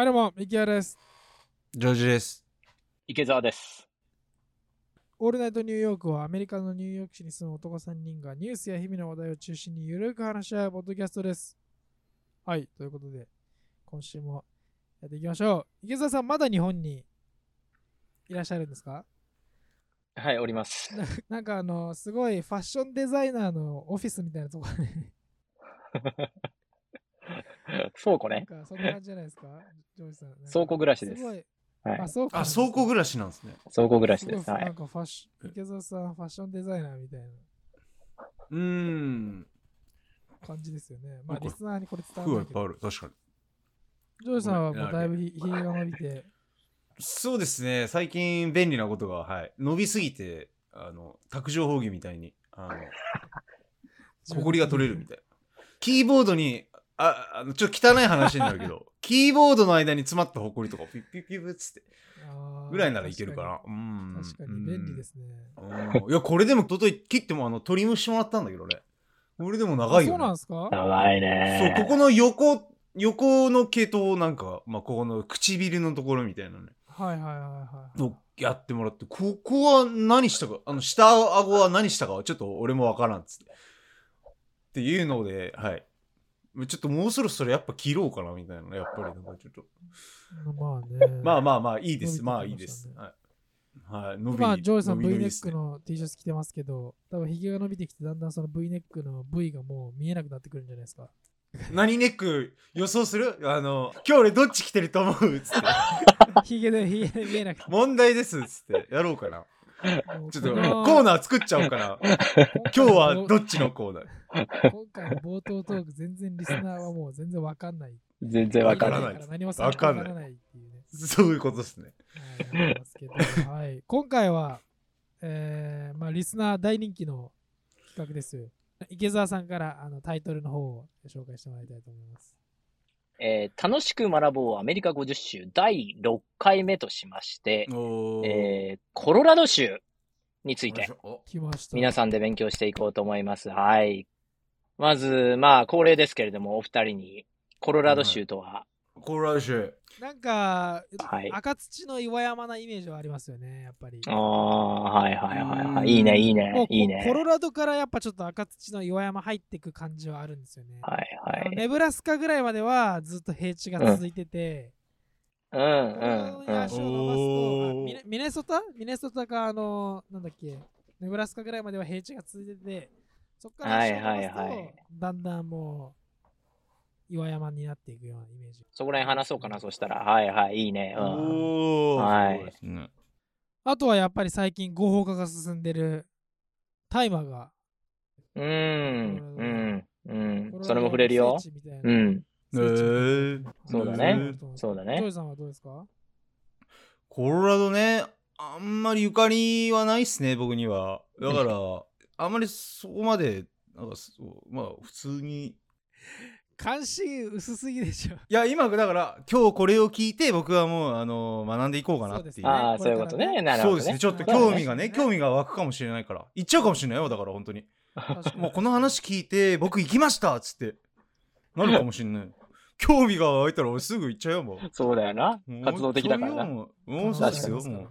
はい、どうも、ミキヤです。ジョージです。池澤です。オールナイトニューヨークはアメリカのニューヨーク市に住む男3人がニュースや日々の話題を中心にゆるく話し合うポッドキャストです。はい、ということで、今週もやっていきましょう。池澤さん、まだ日本にいらっしゃるんですか？はい、おります。な なんかあの、すごいファッションデザイナーのオフィスみたいなところに、倉庫ね。かそんな感じじゃないですか？ジョージさん。倉庫暮らしですすはいあ、。倉庫あ、倉庫暮らしなんですね。倉庫暮らしです。はい。なんかファッション、池澤さん、ファッションデザイナーみたいなうーん。感じですよね。まあ、リスナーにこれ伝服わるけど。はいっぱいある。確かに。ジョージさんはもうだいぶひひげが伸びて、そうですね。最近便利なことが、はい。伸びすぎて、あの、卓上放棄みたいに、あの、ほこりが取れるみたいな。キーボードに、あ、あの、ちょっと汚い話になるけど、キーボードの間に詰まったほこりとかをピッピッピッピッつって、ぐらいならいけるかな。うん。確かに確かに便利ですね。うん。いや、これでも、ととい、切っても、あの、トリムしてもらったんだけどね。これでも長いよ、ね。あそうなんですか？長いね。そう、ここの横、横の毛と、なんか、まあ、ここの唇のところみたいなね、はいはいはいはい。をやってもらって、ここは何したか、あの、下顎は何したかはちょっと俺もわからんっつって。っていうので、はい。ちょっともうそろそろやっぱ切ろうかなみたいな、やっぱりなんかちょっと。まあね。まあまあまあ、いいです。まあましたねいいです。はい。はい、伸び今、ジョージさん V ネックの T シャツ着てますけど、多分ひげが伸びてきて、だんだんその V ネックの V がもう見えなくなってくるんじゃないですか。何ネック予想する？あの、今日俺どっち着てると思う？つって。ひげで、ひげで見えなくて。問題です。つって。やろうかな。ちょっとコーナー作っちゃおうかな。今日はどっちのコーナー？今回の冒頭トーク、全然リスナーはもう全然わかんない。全然わからない。わからない何も参考にならないっていうね。そういうことですね。はい、今回は、えーまあ、リスナー大人気の企画です。池澤さんからあのタイトルの方を紹介してもらいたいと思います。えー楽しく学ぼうアメリカ50州第6回目としまして、おえーコロラド州についてお来ました。皆さんで勉強していこうと思います。はい。まず、まあ、恒例ですけれども、お二人にコロラド州とは、コロラド州。なんか、はい。赤土の岩山なイメージはありますよね、やっぱり。ああ、はいはいはいはうんい。いいね、いい。ねいいね。コロラドからやっぱちょっと赤土の岩山入っていく感じはあるんですよね。はいはい。ネブラスカぐらいまではずっと平地が続いてて、うんうんここに足を伸ばすミネソタ？ミネソタか、あの、なんだっけ、ネブラスカぐらいまでは平地が続いてて、そこから足を伸ばすと、はいはいはいだんだんもう、岩山になっていくようなイメージ。そこら辺話そうかな、そしたら。はいはい、いいね。うん。おー。はいそうですね。あとはやっぱり最近合法化が進んでる大麻が、うーん、うん、うん。それも触れるようん。聖地みたいなへーそうだねそうだねジョイさんはどうですか？コロラドね、あんまりゆかりはないっすね、僕には。だから、あんまりそこまで、なんかそう、まあ、普通に。関心薄すぎでしょ。いや、今、だから、今日これを聞いて、僕はもう、あの、学んでいこうかなっていう。ああ、こそういうことね。なるほどねそうですね。。ちょっと興味がね、興味が湧くかもしれないから。行っちゃうかもしれないよ、だから、本当に。もうこの話聞いて、僕行きましたっつって、なるかもしれない。興味が湧いたら俺すぐ行っちゃうよ、もう。そうだよな。活動的だからな。もうそうですよ、も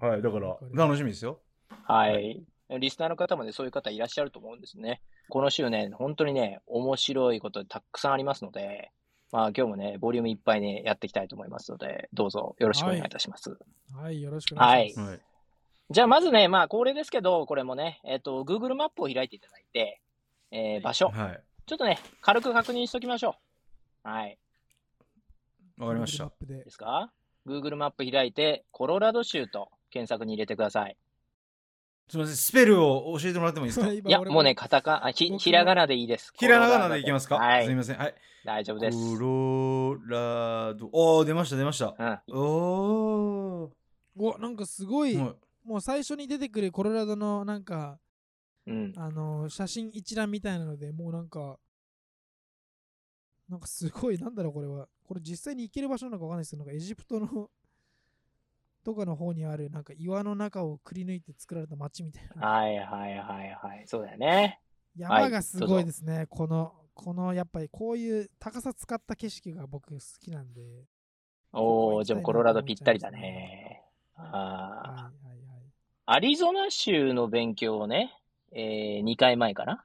う。はい、だから、楽しみですよ。はい。リスナーの方もね、そういう方いらっしゃると思うんですね。この週ね、本当にね、面白いことたくさんありますので、まあ今日もね、ボリュームいっぱいね、やっていきたいと思いますので、どうぞよろしくお願いいたします。はい、よろしくお願いします。はい。じゃあまずね、まあ恒例ですけど、これもね、えっ、と、Google マップを開いていただいて、えー場所、はい。ちょっとね、軽く確認しておきましょう。はい。わかりました。ですか ?Google マップ開いて、コロラド州と検索に入れてください。すみません、スペルを教えてもらってもいいですか？今いや、俺もうね、カタカ、あひ、ひらがなでいいです。ひらがなでいきますか？はいすみません。はい。大丈夫です。コロラド。おー、出ました、出ました。うん。おー。お、なんかすごい、はいもう最初に出てくるコロラドのなんか、うん。あの写真一覧みたいなので、もうなんか、なんかすごい、なんだろう、これは。これ実際に行ける場所なのかわかんないですけど、なんかエジプトのとかの方にある、なんか岩の中をくり抜いて作られた街みたいな。はいはいはいはい。そうだよね。山がすごいですね。この、このやっぱりこういう高さ使った景色が僕好きなんで。おー、じゃあもうコロラドぴったりだはいね。あはいーはい。アリゾナ州の勉強をね、えー、2回前かな？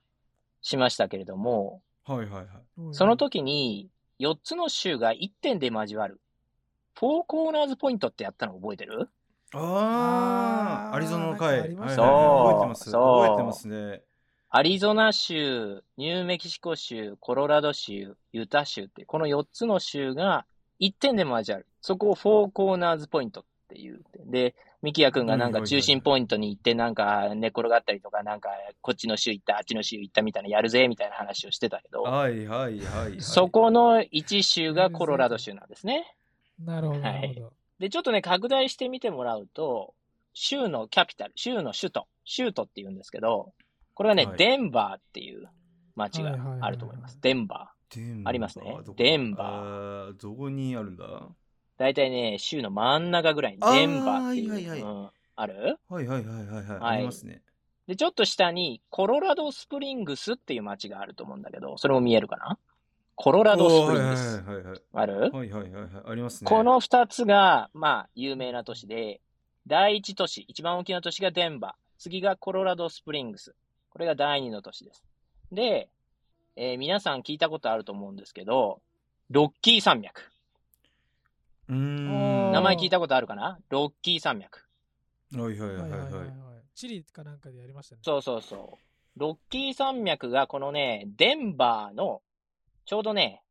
しましたけれども、はいはいはい。その時に4つの州が1点で交わる。フォーコーナーズポイントってやったの覚えてる？ああ、アリゾナの回。なんかありましたねはいはいはい覚えてます。そう覚えてますね。アリゾナ州、ニューメキシコ州、コロラド州、ユタ州って、この4つの州が1点で交わる。そこをフォーコーナーズポイントっていう。で、ミキヤ君がなんか中心ポイントに行って、なんか寝転がったりとか、なんかこっちの州行った、あっちの州行ったみたいな、やるぜみたいな話をしてたけど、はいはいはいはい。そこの1州がコロラド州なんですね。なるほど、なるほど。で、ちょっとね、拡大してみてもらうと、州のキャピタル、州の首都、州都って言うんですけど、これはね、はいデンバーっていう街がはいはいはいはいあると思います。デンバー。デンありますねデンバーどこにあるんだ？だいたいね、州の真ん中ぐらいにデンバーっていう。はいはいはいうん、ある？はいはいはいはいはい。はいありますね。で、ちょっと下にコロラドスプリングスっていう街があると思うんだけど、それも見えるかな？コロラドスプリングス。ある？はいはいはいはい。ありますね。この二つが、まあ、有名な都市で、第一都市、一番大きな都市がデンバー。次がコロラドスプリングス。これが第二の都市です。で、えー皆さん聞いたことあると思うんですけど、ロッキー山脈。うーん。名前聞いたことあるかな？ロッキー山脈。はいはいははいいはいいはいははいはい。チリかなんかでやりましたね。そうそうそう。ロッキー山脈がこのね、デンバーの、ちょうどね、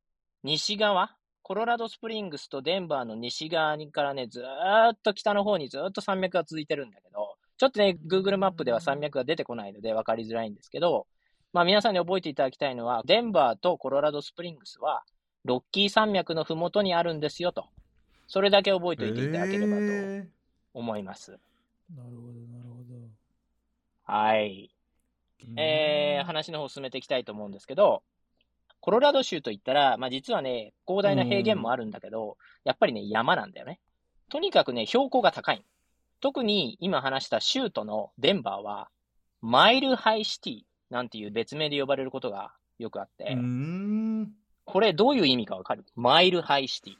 西側、コロラドスプリングスとデンバーの西側からね、ずーっと北の方にずーっと山脈が続いてるんだけど、ちょっとね、Google マップでは山脈が出てこないので分かりづらいんですけど、まあ皆さんに覚えていただきたいのは、デンバーとコロラドスプリングスは、ロッキー山脈のふもとにあるんですよと。それだけ覚えておいていただければとえ思います。なるほど、なるほど。はい。ーえー話の方を進めていきたいと思うんですけど、コロラド州といったら、まあ実はね、広大な平原もあるんだけど、やっぱりね、山なんだよね。とにかくね、標高が高い。特に今話した州都のデンバーは、Mile High City なんていう別名で呼ばれることがよくあって。これどういう意味かわかる？ Mile High City。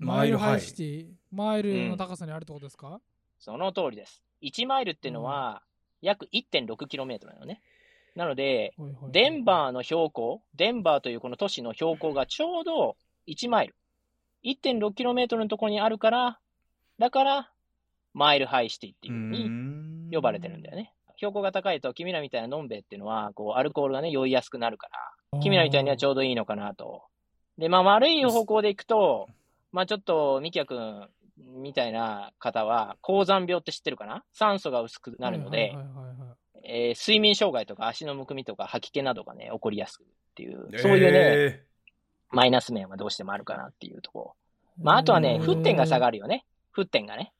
Mile High City、マイルの高さにあるってことですか、その通りです。1マイルっていうのは、約 1.6km なのね。なので、デンバーの標高、デンバーというこの都市の標高がちょうど1マイル。1.6km のところにあるから、だから、マイルハイシティっていうふうに呼ばれてるんだよね。標高が高いと、君らみたいなのんべえっていうのは、こう、アルコールがね、酔いやすくなるから、君らみたいにはちょうどいいのかなと。で、まあ、悪い方向で行くと、まあ、ちょっと、ミキヤ君みたいな方は、高山病って知ってるかな？酸素が薄くなるので、はいはいはいえー睡眠障害とか足のむくみとか吐き気などがね、起こりやすくっていう、そういうね、えマイナス面はどうしてもあるかなっていうところ。まあ、あとはね、沸点が下がるよね。沸点がね。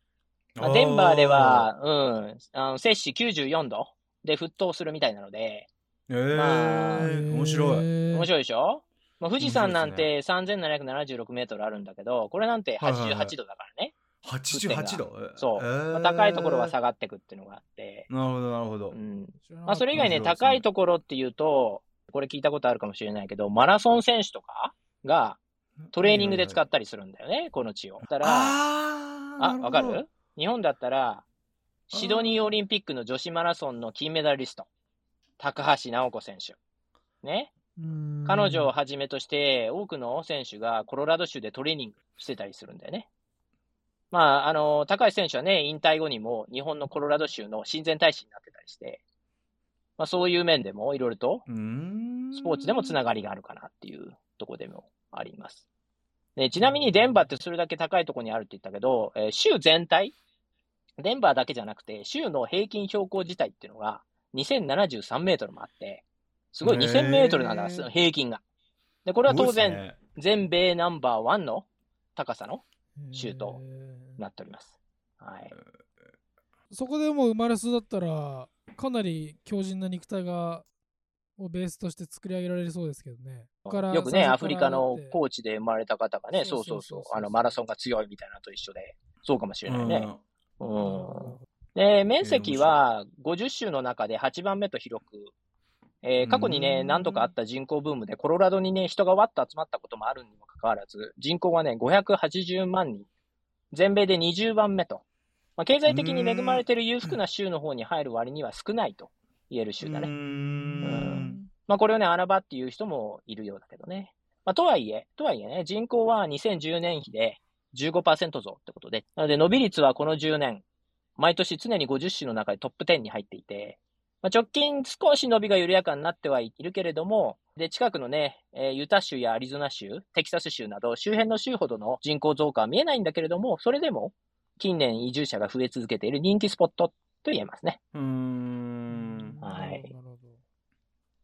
まあ、デンバーで、は、うん、あの摂氏94度で沸騰するみたいなので、えーまあ面白い。い面白いでしょ？まあ、富士山なん面て3776メートルあるんだけど、これなんてはいはいはい88度だからね。88度？そう。えーまあ、高いところは下がってくっていうのがあって、なるほどなるほどう。ん。まあ、それ以外ね、高いところっていうと、これ聞いたことあるかもしれないけど、マラソン選手とかがトレーニングで使ったりするんだよね、この地を。だから、あわかる？日本だったら、シドニーオリンピックの女子マラソンの金メダリスト、高橋直子選手。ね？うん彼女をはじめとして、多くの選手がコロラド州でトレーニングしてたりするんだよね。まあ、あの、高橋選手はね、引退後にも日本のコロラド州の親善大使になってたりして、まあそういう面でもいろいろとスポーツでもつながりがあるかなっていうところでもあります。でちなみにデンバーってそれだけ高いところにあるって言ったけど、えー州全体、デンバーだけじゃなくて、州の平均標高自体っていうのが2073メートルもあって、すごいへー2000メートルなんだ、平均が。で、これは当然、全米ナンバーワンの高さのシュートへーなっております。はい。そこでもう生まれ育ったら、かなり強靭な肉体が、をベースとして作り上げられそうですけどね。よくね、アフリカの高地で生まれた方がね、そそううそううそうう、あの、マラソンが強いみたいなのと一緒で、そうかもしれないね。うんうん。で、面積は50州の中で8番目と広く、えー過去にね、うん何度かあった人口ブームで、コロラドにね、人がわっと集まったこともあるにもかかかわらず、人口はね、580万人。全米で20番目と。まあ、経済的に恵まれている裕福な州の方に入る割には少ないと言える州だね。うーんまあ、これをね、穴場っていう人もいるようだけどね。まあ、とはいえ、とはいえね、人口は2010年比で15%増ってことで、なので伸び率はこの10年、毎年常に50州の中でトップ10に入っていて、まあ、直近少し伸びが緩やかになってはいるけれども、で、近くのね、えーユタ州やアリゾナ州、テキサス州など周辺の州ほどの人口増加は見えないんだけれども、それでも近年移住者が増え続けている人気スポットと言えますね。うーんはい。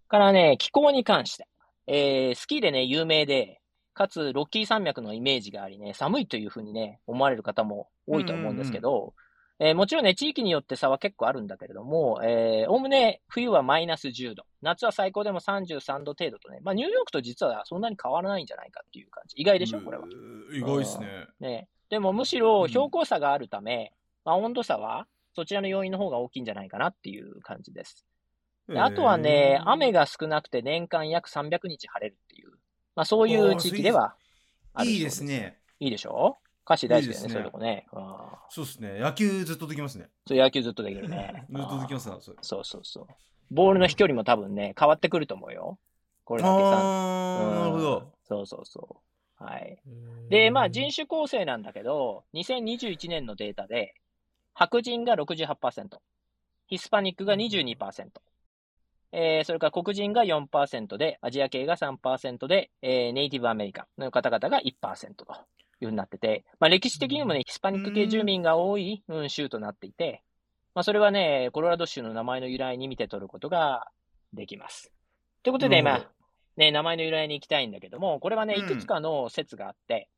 からね、気候に関して。えースキーでね、有名で、かつ、ロッキー山脈のイメージがありね、寒いというふうにね、思われる方も多いと思うんですけど、えーもちろんね、地域によって差は結構あるんだけれども、えー、おおむね冬はマイナス10度、夏は最高でも33度程度とね、まあ、ニューヨークと実はそんなに変わらないんじゃないかっていう感じ。意外でしょ、これは。意外ですね。ね。でもむしろ標高差があるため、まあ、温度差はそちらの要因の方が大きいんじゃないかなっていう感じです。であとはね、雨が少なくて年間約300日晴れるっていう、まあそういう地域ではあるいいですね。いいでしょ？歌詞大好きだよね、いいですねそういうとこね。うんそうですね。野球ずっとできますね。そう野球ずっとできるね。ずっとできますな、それ。そうそうそう。ボールの飛距離も多分ね、変わってくると思うよ。これだけさ。あー、なるほど。そうそうそう。はい。で、まあ人種構成なんだけど、2021年のデータで、白人が68%、ヒスパニックが22%、えーそれから黒人が4%で、アジア系が3%で、えーネイティブアメリカンの方々が1%というふうになってて、まあ歴史的にもね、ヒスパニック系住民が多い、うん、州となっていて、まあそれはね、コロラド州の名前の由来に見て取ることができます。ということで、まね、名前の由来に行きたいんだけども、これはね、うん。いくつかの説があって、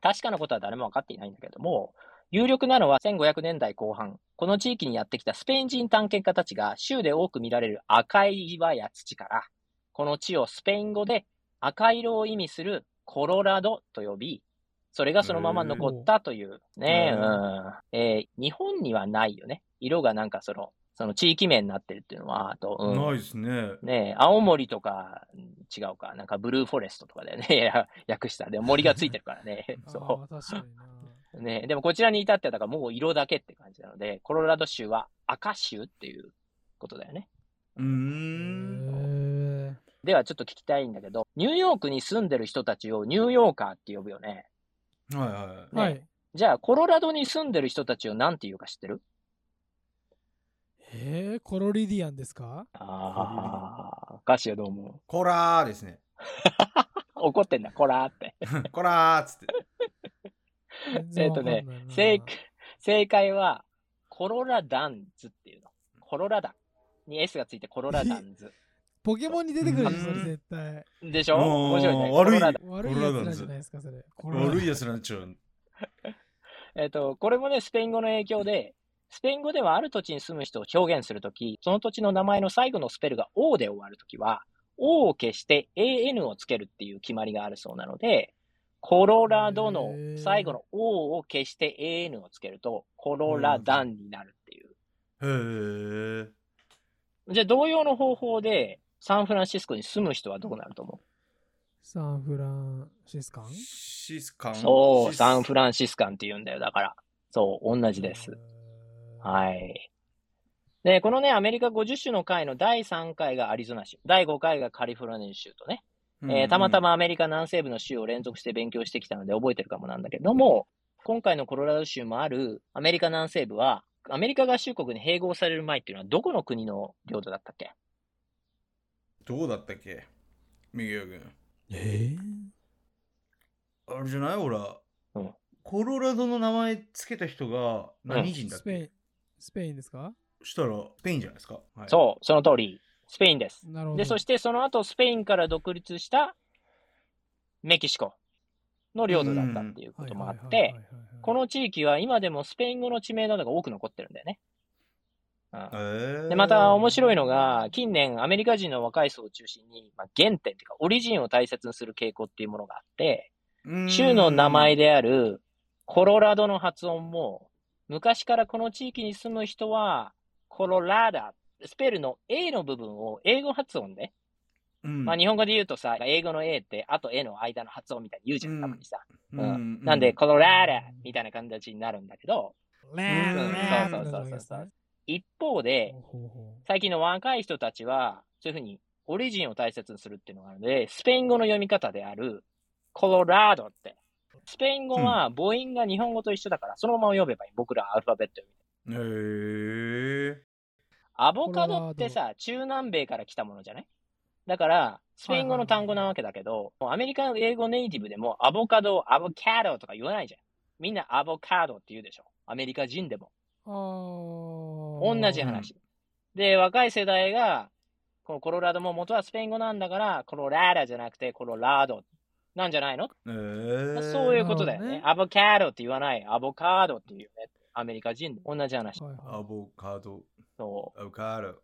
確かなことは誰も分かっていないんだけども、有力なのは1500年代後半、この地域にやってきたスペイン人探検家たちが州で多く見られる赤い岩や土から、この地をスペイン語で赤色を意味するコロラドと呼び、それがそのまま残ったというね、うんえー日本にはないよね。色がなんかその、その地域名になってるっていうのは、あと、うんないですね。ねえ、青森とか、うん違うか、なんかブルーフォレストとかだよね、や訳した。でも森がついてるからね。あそー確かにな。う。ねえでもこちらに至っては、だからもう色だけって感じなので、コロラド州は赤州っていうことだよね。うーん。ではちょっと聞きたいんだけど、ニューヨークに住んでる人たちをニューヨーカーって呼ぶよね。はいはい。ねはい。じゃあ、コロラドに住んでる人たちを何て言うか知ってる？えー、コロリディアンですか？ああ、歌詞はどう思コラーですね。う 怒ってんだ、コラーって。コラーっつって。全然わかんないな正解正解は、コロラダンズっていうの。コロラダンに S がついてコロラダンズ。ポケモンに出てくるでしょ、絶対。でしょ？面白いね。悪い悪いやつらじゃないですか、それ。悪いやつなんちゃう。えっ、と、これもね、スペイン語の影響で、スペイン語ではある土地に住む人を表現するとき、その土地の名前の最後のスペルが O で終わるときは、O を消して AN をつけるっていう決まりがあるそうなので、コロラドの最後の O を消して AN をつけると、コロラダンになるっていう。へえ。じゃあ、同様の方法で、サンフランシスコに住む人はどうなると思サンフランシスカン？シスカン？うそう、サンフフランシスカンって言うんだよ。だから。そう、同じです。。い。はい。で、このね、アメリカ50州の会の第3回がアリゾナ州、第5回がカリフォルニア州とね、えーたまた。まアメリカ南西部の州を連続して勉強してきたので覚えてるかもなんだけども、今回のコロラド州もあるアメリカ南西部は、アメリカ合衆国に併合される前っていうのはどこの国の領土だったっけ？どうだったっけ？右尾君。えあれじゃない？ほら、うん。コロラドの名前つけた人が何人だっけ、スペイン、スペインですか？したらスペインじゃないですか、はい、そう、その通り、スペインです。なるほど。で、そしてその後スペインから独立したメキシコ。の領土だったっていうこともあって、この地域は今でもスペイン語の地名などが多く残ってるんだよね。で、また面白いのが、近年アメリカ人の若い層を中心に、まあ、原点っていうか、オリジンを大切にする傾向っていうものがあって、州の名前で。であるコロラドの発音も、昔からこの地域に住む人は、コロラダ、スペルの A の部分を英語発音でうん。まあ日本語で言うとさ、英語の A って、あと A の間の発音みたいに言うじゃん、たまにさ。ううん。なんで、コロラーダみたいな形になるんだけど、うん。そうそうそうそう一方で、最近の若い人たちは、そういうふうにオリジンを大切にするっていうのがあるので、スペイン語の読み方である、コロラードって。スペイン語は母音が日本語と一緒だから、そのまま読めばいい。僕らアルファベット読み。へえ。アボカドってさ、中南米から来たものじゃない？だから、スペイン語の単語なわけだけど、アメリカの英語ネイティブでもアボカド、アボカドとか言わないじゃん。みんなアボカドって言うでしょ。アメリカ人でも。同じ話。で、若い世代が、このコロラドも元はスペイン語なんだから、コロラーダじゃなくてコロラードなんじゃないの、へえ。そういうことだよねねアボカドって言わない。アボカードって言うよね。アメリカ人で同じ話。はいはいアボカド、そう。アボカド。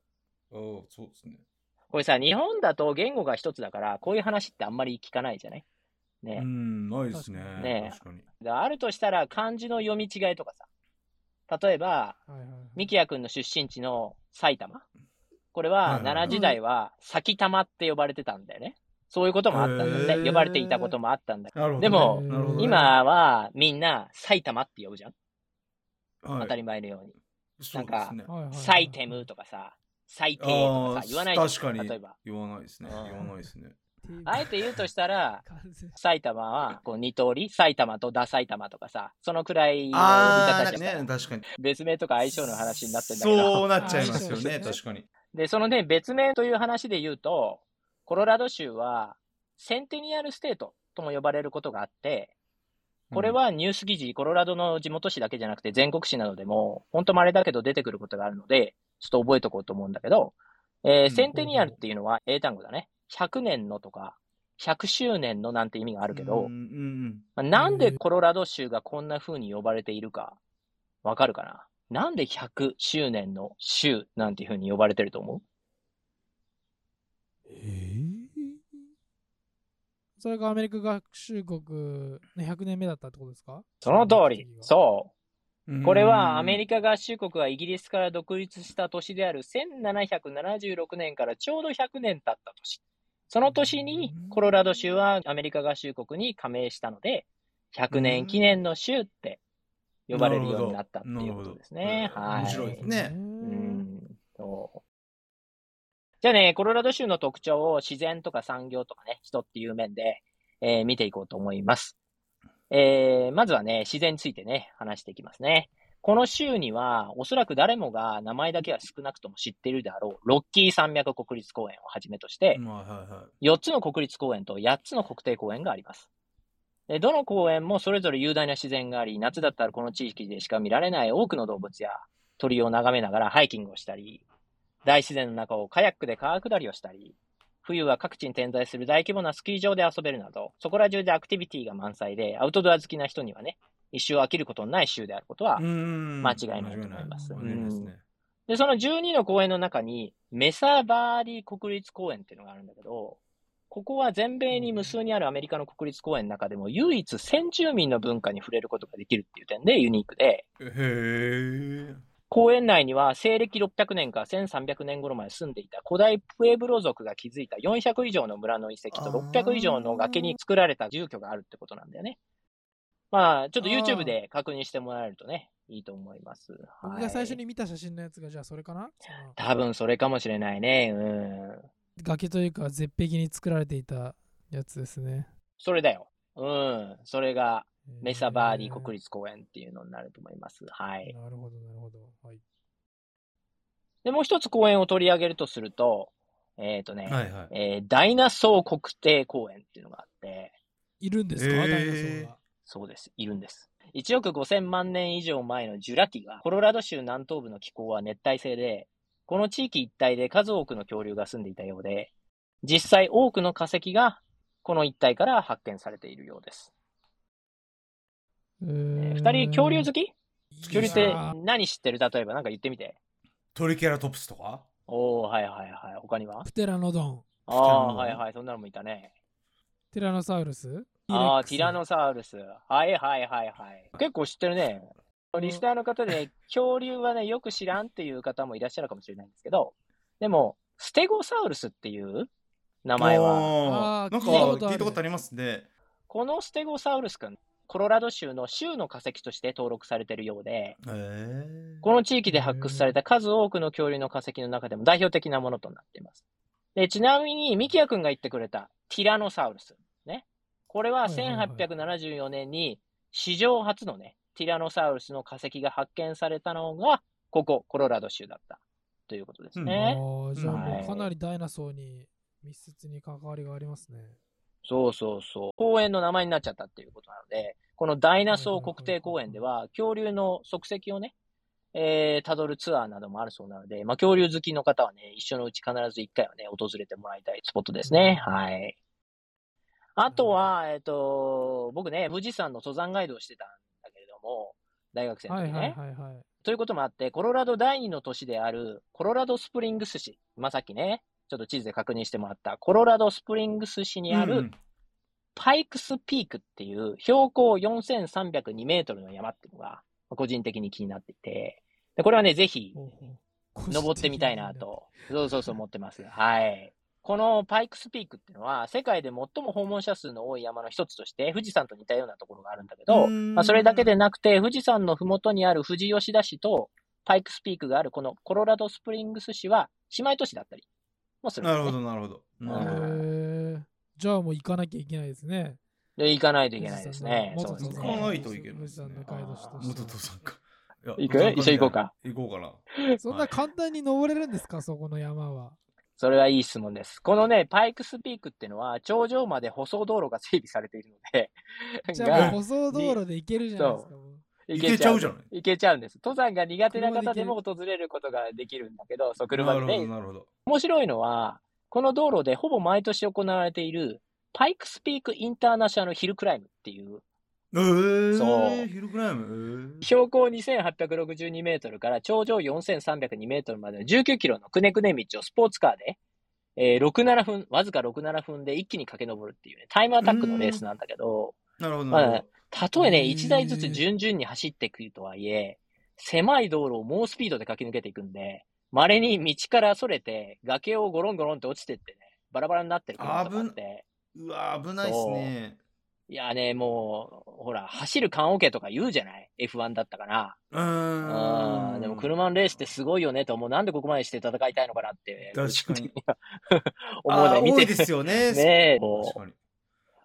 おそうですね。これさ、日本だと言語が一つだから、こういう話ってあんまり聞かないじゃない？ね。うん、ないですね。ね確かに。であるとしたら漢字の読み違いとかさ。例えば、はいはいはいミキヤ君の出身地の埼玉。これは奈良時代は先玉って呼ばれてたんだよね。そういうこともあったんだへって。ー呼ばれていたこともあったんだけど。でも今はみんな埼玉って呼ぶじゃん。はい当たり前のように。そうですね。はいはいはいサイテムとかさ、サイテーとかさ、言わないじゃん確かに例えば。言わないですね。うん言わないですね。あえて言うとしたら、埼玉はこう二通り、埼玉とダ埼玉とかさ、そのくらいの呼びああ、方じゃん。ね、確かに。別名とか愛称の話になってんだけど。そうなっちゃいますよね、確かに。で、そのね、別名という話で言うと、コロラド州は Centennial State とも呼ばれることがあって、これはニュース記事、コロラドの地元紙だけじゃなくて全国紙などでも、本当稀だけど出てくることがあるので、ちょっと覚えとこうと思うんだけど、えーうんセンテニアルっていうのは英単語だね。100年のとか、100周年のなんて意味があるけど、うんうんまあなんでコロラド州がこんな風に呼ばれているか、わかるかな？なんで100周年の州なんていう風に呼ばれてると思う？えー？それがアメリカ合衆国の100年目だったってことですか？その通り。そう。うん。これはアメリリカ合衆国がイギリスから独立した年である1776年からちょうど100年経った年。その年にコロラド州はアメリカ合衆国に加盟したので、100年記念の州って呼ばれるようになったっていうことですね。はい。面白いですねうん。そう。じゃあね、コロラド州の特徴を自然とか産業とかね、人っていう面で、えー見ていこうと思います。えーまずはね、自然についてね、話していきますね。この州には、おそらく誰もが名前だけは少なくとも知っているであろう、ロッキー山脈国立公園をはじめとして、はいはいはい。4つの国立公園と8つの国定公園があります。でどの公園もそれぞれ雄大な自然があり、夏だったらこの地域でしか見られない多くの動物や鳥を眺めながらハイキングをしたり、大自然の中をカヤックで川下りをしたり、冬は各地に点在する大規模なスキー場で遊べるなど、そこら中でアクティビティが満載で、アウトドア好きな人にはね、一生飽きることのない州であることは、間間違いないと思います。でその12の公園の中に、メサバーディ国立公園っていうのがあるんだけど、ここは全米に無数にあるアメリカの国立公園の中でも唯一先住民の文化に触れることができるっていう点でユニークで。公園内には西暦600年から1300年頃まで住んでいた古代プエブロ族が築いた400以上の村の遺跡とあー600以上の崖に作られた住居があるってことなんだよね。まあ、ちょっと YouTube で確認してもらえるとね、いいと思います。僕が最初はいに見た写真のやつがじゃあそれかな？多分それかもしれないね。うん。崖というか絶壁に作られていたやつですね。それだよ。うん。それがメサバーディ立国立公園っていうのになると思います。はい。なるほど、なるほど。はい。で、もう一つ公園を取り上げるとすると、えっ、とね、はいはい。えーダイナソー国定公園っていうのがあって、いるんですか、へーダイナソーが。そうです。いるんです。1億5000万年以上前のジュラ紀が、コロラド州南東部の気候は熱帯性で、この地域一帯で数多くの恐竜が住んでいたようで、実際多くの化石がこの一帯から発見されているようです。ええーー二人恐竜好き？恐竜って何知ってる？例えばなんか言ってみて。トリケラトプスとか？おー、はいはいはい。他には？プテラノドン、ああ、はいはい。そんなのもいたね。ティラノサウルス？ああ、ティラサノサウルス。はいはいはいはい。結構知ってるね。リスナーの方で、恐竜はね、よく知らんっていう方もいらっしゃるかもしれないんですけど、でも、ステゴサウルスっていう名前は。は。なんか聞いたことある聞いたことありますね。このステゴサウルス君、コロラド州の州の化石として登録されているようで、へえ。この地域で発掘された数多くの恐竜の化石の中でも代表的なものとなっています。でちなみに、ミキヤ君が言ってくれたティラノサウルス。ね。これははいはいはい1874年に史上初のね、ティラノサウルスの化石が発見されたのが、ここ、コロラド州だった。ということですあね。ーじゃあもはいうかなりダイナソーに密接に関わりがありますね。そうそうそう。公園の名前になっちゃったっていうことなので、このダイナソー国定公園では、恐竜の足跡をね、えー、辿るツアーなどもあるそうなので、まあ、恐竜好きの方はね、一緒のうち必ず一回はね、訪れてもらいたいスポットですね。うんはい。あとは、えっ、と、僕ね、富士山の登山ガイドをしてたんだけれども、大学生の時ね。はいはいはいはい。ということもあって、コロラド第二の都市であるコロラドスプリングス市、まあ、さっきね、ちょっと地図で確認してもらったコロラドスプリングス市にあるうんパイクスピークっていう標高4302メートルの山っていうのが個人的に気になっていて、でこれはね、ぜひ登ってみたいな。と、そうそうそう思ってます。はい。このパイクスピークっていうのは世界で最も訪問者数の多い山の一つとして富士山と似たようなところがあるんだけど、うんまあ、それだけでなくて富士山のふもとにある富士吉田市とパイクスピークがあるこのコロラドスプリングス市は姉妹都市だったりもするんです、ね。なるほど、なるほど。へーじゃあもう行かなきゃいけないですね。で、行かないといけないですね。富士そうですね。行かないといけないですね富士山のガイド師として元登山家。いや行く？一緒に行こうか。行こうかな。そんな簡単に登れるんですか、そこの山は。それはいい質問です。このね、パイクスピークっていうのは、頂上まで舗装道路が整備されているので、じゃあ舗装道路で行けるじゃないですか。行けちゃうじゃない行けちゃうんです。登山が苦手な方でも訪れることができるんだけど、そう、車でなるほど、ね。なるほど。面白いのは、この道路でほぼ毎年行われている、パイクスピークインターナショナルヒルクライムっていう、えー、そうヒルクライム。標高2862メートルから頂上4302メートルまでの19キロのくねくね道をスポーツカーで、えー、6、7分、わずか6、7分で一気に駆け上るっていうね、タイムアタックのレースなんだけど、なるほど。たとえね、へー1台ずつ順々に走ってくるとはいえ、狭い道路を猛スピードで駆け抜けていくんで、稀に道からそれて、崖をゴロンゴロンって落ちてってね、バラバラになってる車とかあって、うわ危ないっすね。いやね、もう、ほら、走る缶オケとか言うじゃない ?F1 だったかな。うーん。うんでも車のレースってすごいよねと思う。なんでここまでして戦いたいのかなって。確かに。思うね、見てですよね。ね。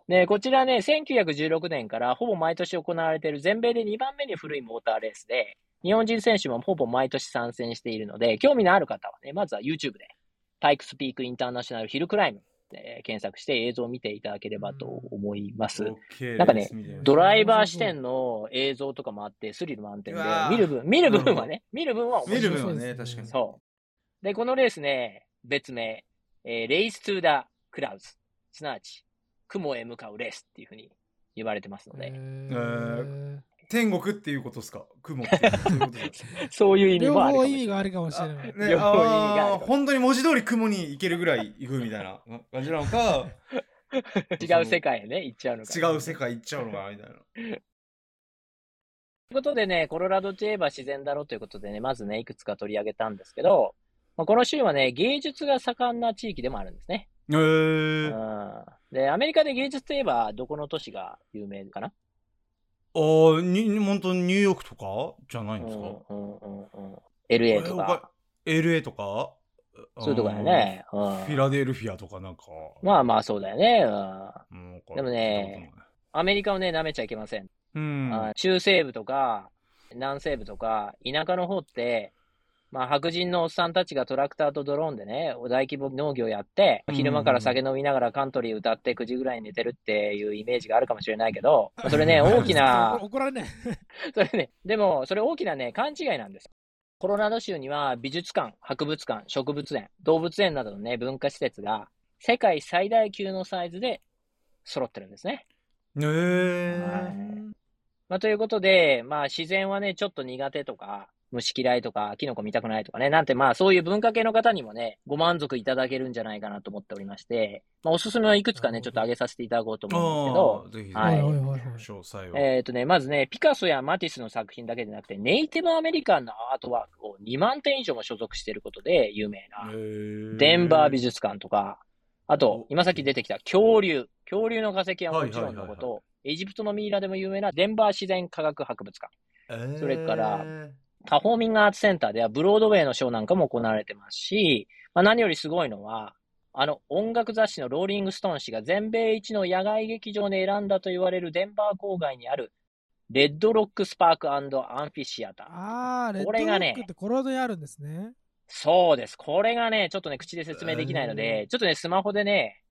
ねこちらね、1916年からほぼ毎年行われている全米で2番目に古いモーターレースで、日本人選手もほぼ毎年参戦しているので、興味のある方はね、まずは YouTube で、パイクスピークインターナショナルヒルクライムで検索して映像を見ていただければと思います。OK なんかねドライバー視点の映像とかもあって、スリル満点で見る分、見る分はね、見る分は面見白い。る分はね、確かに。そう。で、このレースね、別名、えー Race to the Clouds。すなわち、雲へ向かうレースっていうふうに言われてますので、へえー天国っていうことですか？雲って。そういうことですか？そういう意味両もあるかもしれない。方意味があるかもしれない。ね、両方意味があるあー本当に文字通り雲に行けるぐらい行くみたいな感じなのか、違う世界へね、行っちゃうのか。違う世界行っちゃうのかみたいな。ということでね、コロラドといえば自然だろうということでね、まずね、いくつか取り上げたんですけど、まあ、この州はね、芸術が盛んな地域でもあるんですね。へーうん。で、アメリカで芸術といえば、どこの都市が有名かな？あーに本当にニューヨークとかじゃないんですか、うんうんうんうん。LA とか、LA とか？そういうとこだよね。うんフィラデルフィアとかなんか。まあまあそうだよね。うん。うんでもね、アメリカをね、舐めちゃいけません。うん。あ中西部とか、南西部とか、田舎の方って、まあ、白人のおっさんたちがトラクターとドローンでね、大規模農業やって、うん昼間から酒飲みながらカントリー歌って9時ぐらいに寝てるっていうイメージがあるかもしれないけど、それね、大きな、怒られない。それね、でも、それ大きなね、勘違いなんです。コロラド州には美術館、博物館、植物園、動物園などのね、文化施設が世界最大級のサイズで揃ってるんですね。へーはいまあ、ということで、まあ、自然はね、ちょっと苦手とか、虫嫌いとか、キノコ見たくないとかね、なんてまあ、そういう文化系の方にもね、ご満足いただけるんじゃないかなと思っておりまして、まあ、おすすめはいくつかね、ちょっと挙げさせていただこうと思うんですけど、ああ、ぜひぜひ。はい。はいはいはい詳細を。えっ、とね、まずね、ピカソやマティスの作品だけでなくて、ネイティブアメリカンのアートワークを2万点以上も所属していることで有名な、デンバー美術館とか、あとお、今さっき出てきた恐竜。恐竜の化石はもちろんのこはいはいはいはと、エジプトのミイラでも有名なデンバー自然科学博物館。それからえパフォーミングアーツセンターではブロードウェイのショーなんかも行われてますし、まあ、何よりすごいのは、あの音楽雑誌のローリングストーン氏が全米一の野外劇場で選んだと言われるデンバー郊外にあるレッドロックスパークアンフィシアター。あー、レッドロこれがねックってコロラドにあるんですね。そうです。これがね、ちょっとね、口で説明できないのへで、ちょっとね、スマホでね、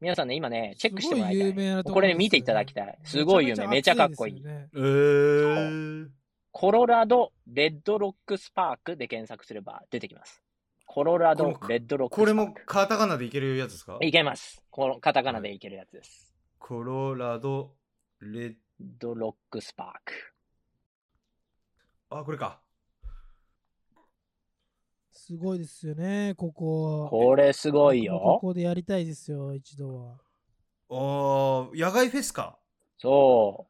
皆さんね、今ね、チェックしてもらいたい。すごい有名なところこれね、見ていただきたい。すごい有名。めちゃかっこいい。えーコロラドレッドロックスパークで検索すれば出てきます。コロラドこレッドロックスパーク。これもカタカナでいけるやつですか？いけます。このカタカナでいけるやつです。コロラドレッドロックスパーク。あこれかすごいですよね、ここ。これすごい僕もこよ。こでやりたいですよ、一度は。あー野外フェスかそう。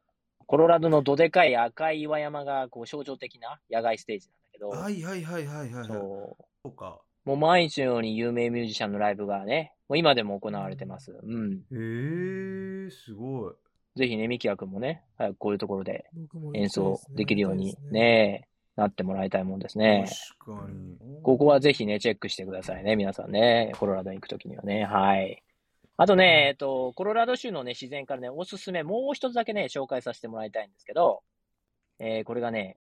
コロラドのどでかい赤い岩山がこう象徴的な野外ステージなんだけど、はいはいはいはいはいはいそう。そうかもう毎日のように有名ミュージシャンのライブがね、もう今でも行われてます。うん。へえー、すごいぜひね、ミキヤ君もね、早くこういうところで演奏できるようにやりたいですね、なってもらいたいもんですね。確かにここはぜひね、チェックしてくださいね、皆さんね。コロラドに行くときにはね。はい。あとね、えっと、コロラド州のね、自然からね、おすすめ、もう一つだけね、紹介させてもらいたいんですけど、えー、これがね、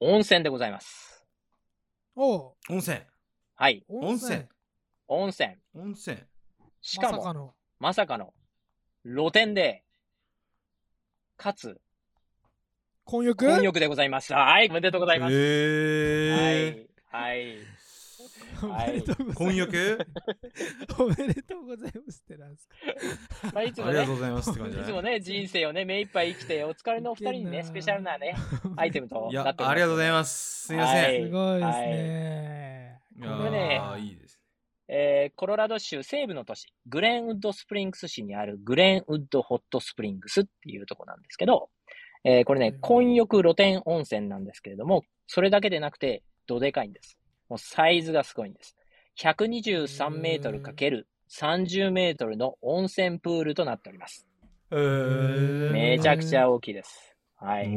温泉でございます。おう温泉はい。温泉温泉。温泉しかも、まさかの。まさかの、露天で、かつ、混浴？混浴でございます。はい、おめでとうございます。へはい。はい。おはいめでとうございます。混浴 おめでとうございますってなんですか？まあ、いつもねありがとう、ございますって感じだねいつもね、人生をね、目いっぱい生きて、お疲れのお二人にね、スペシャルなね、アイテムといやなっております。ありがとうございますすみません、はいすごいですね。いやこれねーいいですえーコロラド州西部の都市、グレンウッドスプリングス市にあるグレンウッドホットスプリングスっていうとこなんですけど、えーこれね、混浴露天温泉なんですけれども、それだけでなくて、どでかいんです。もうサイズがすごいんです。123メートルかける30メートルの温泉プールとなっております。へーめちゃくちゃ大きいです。はい。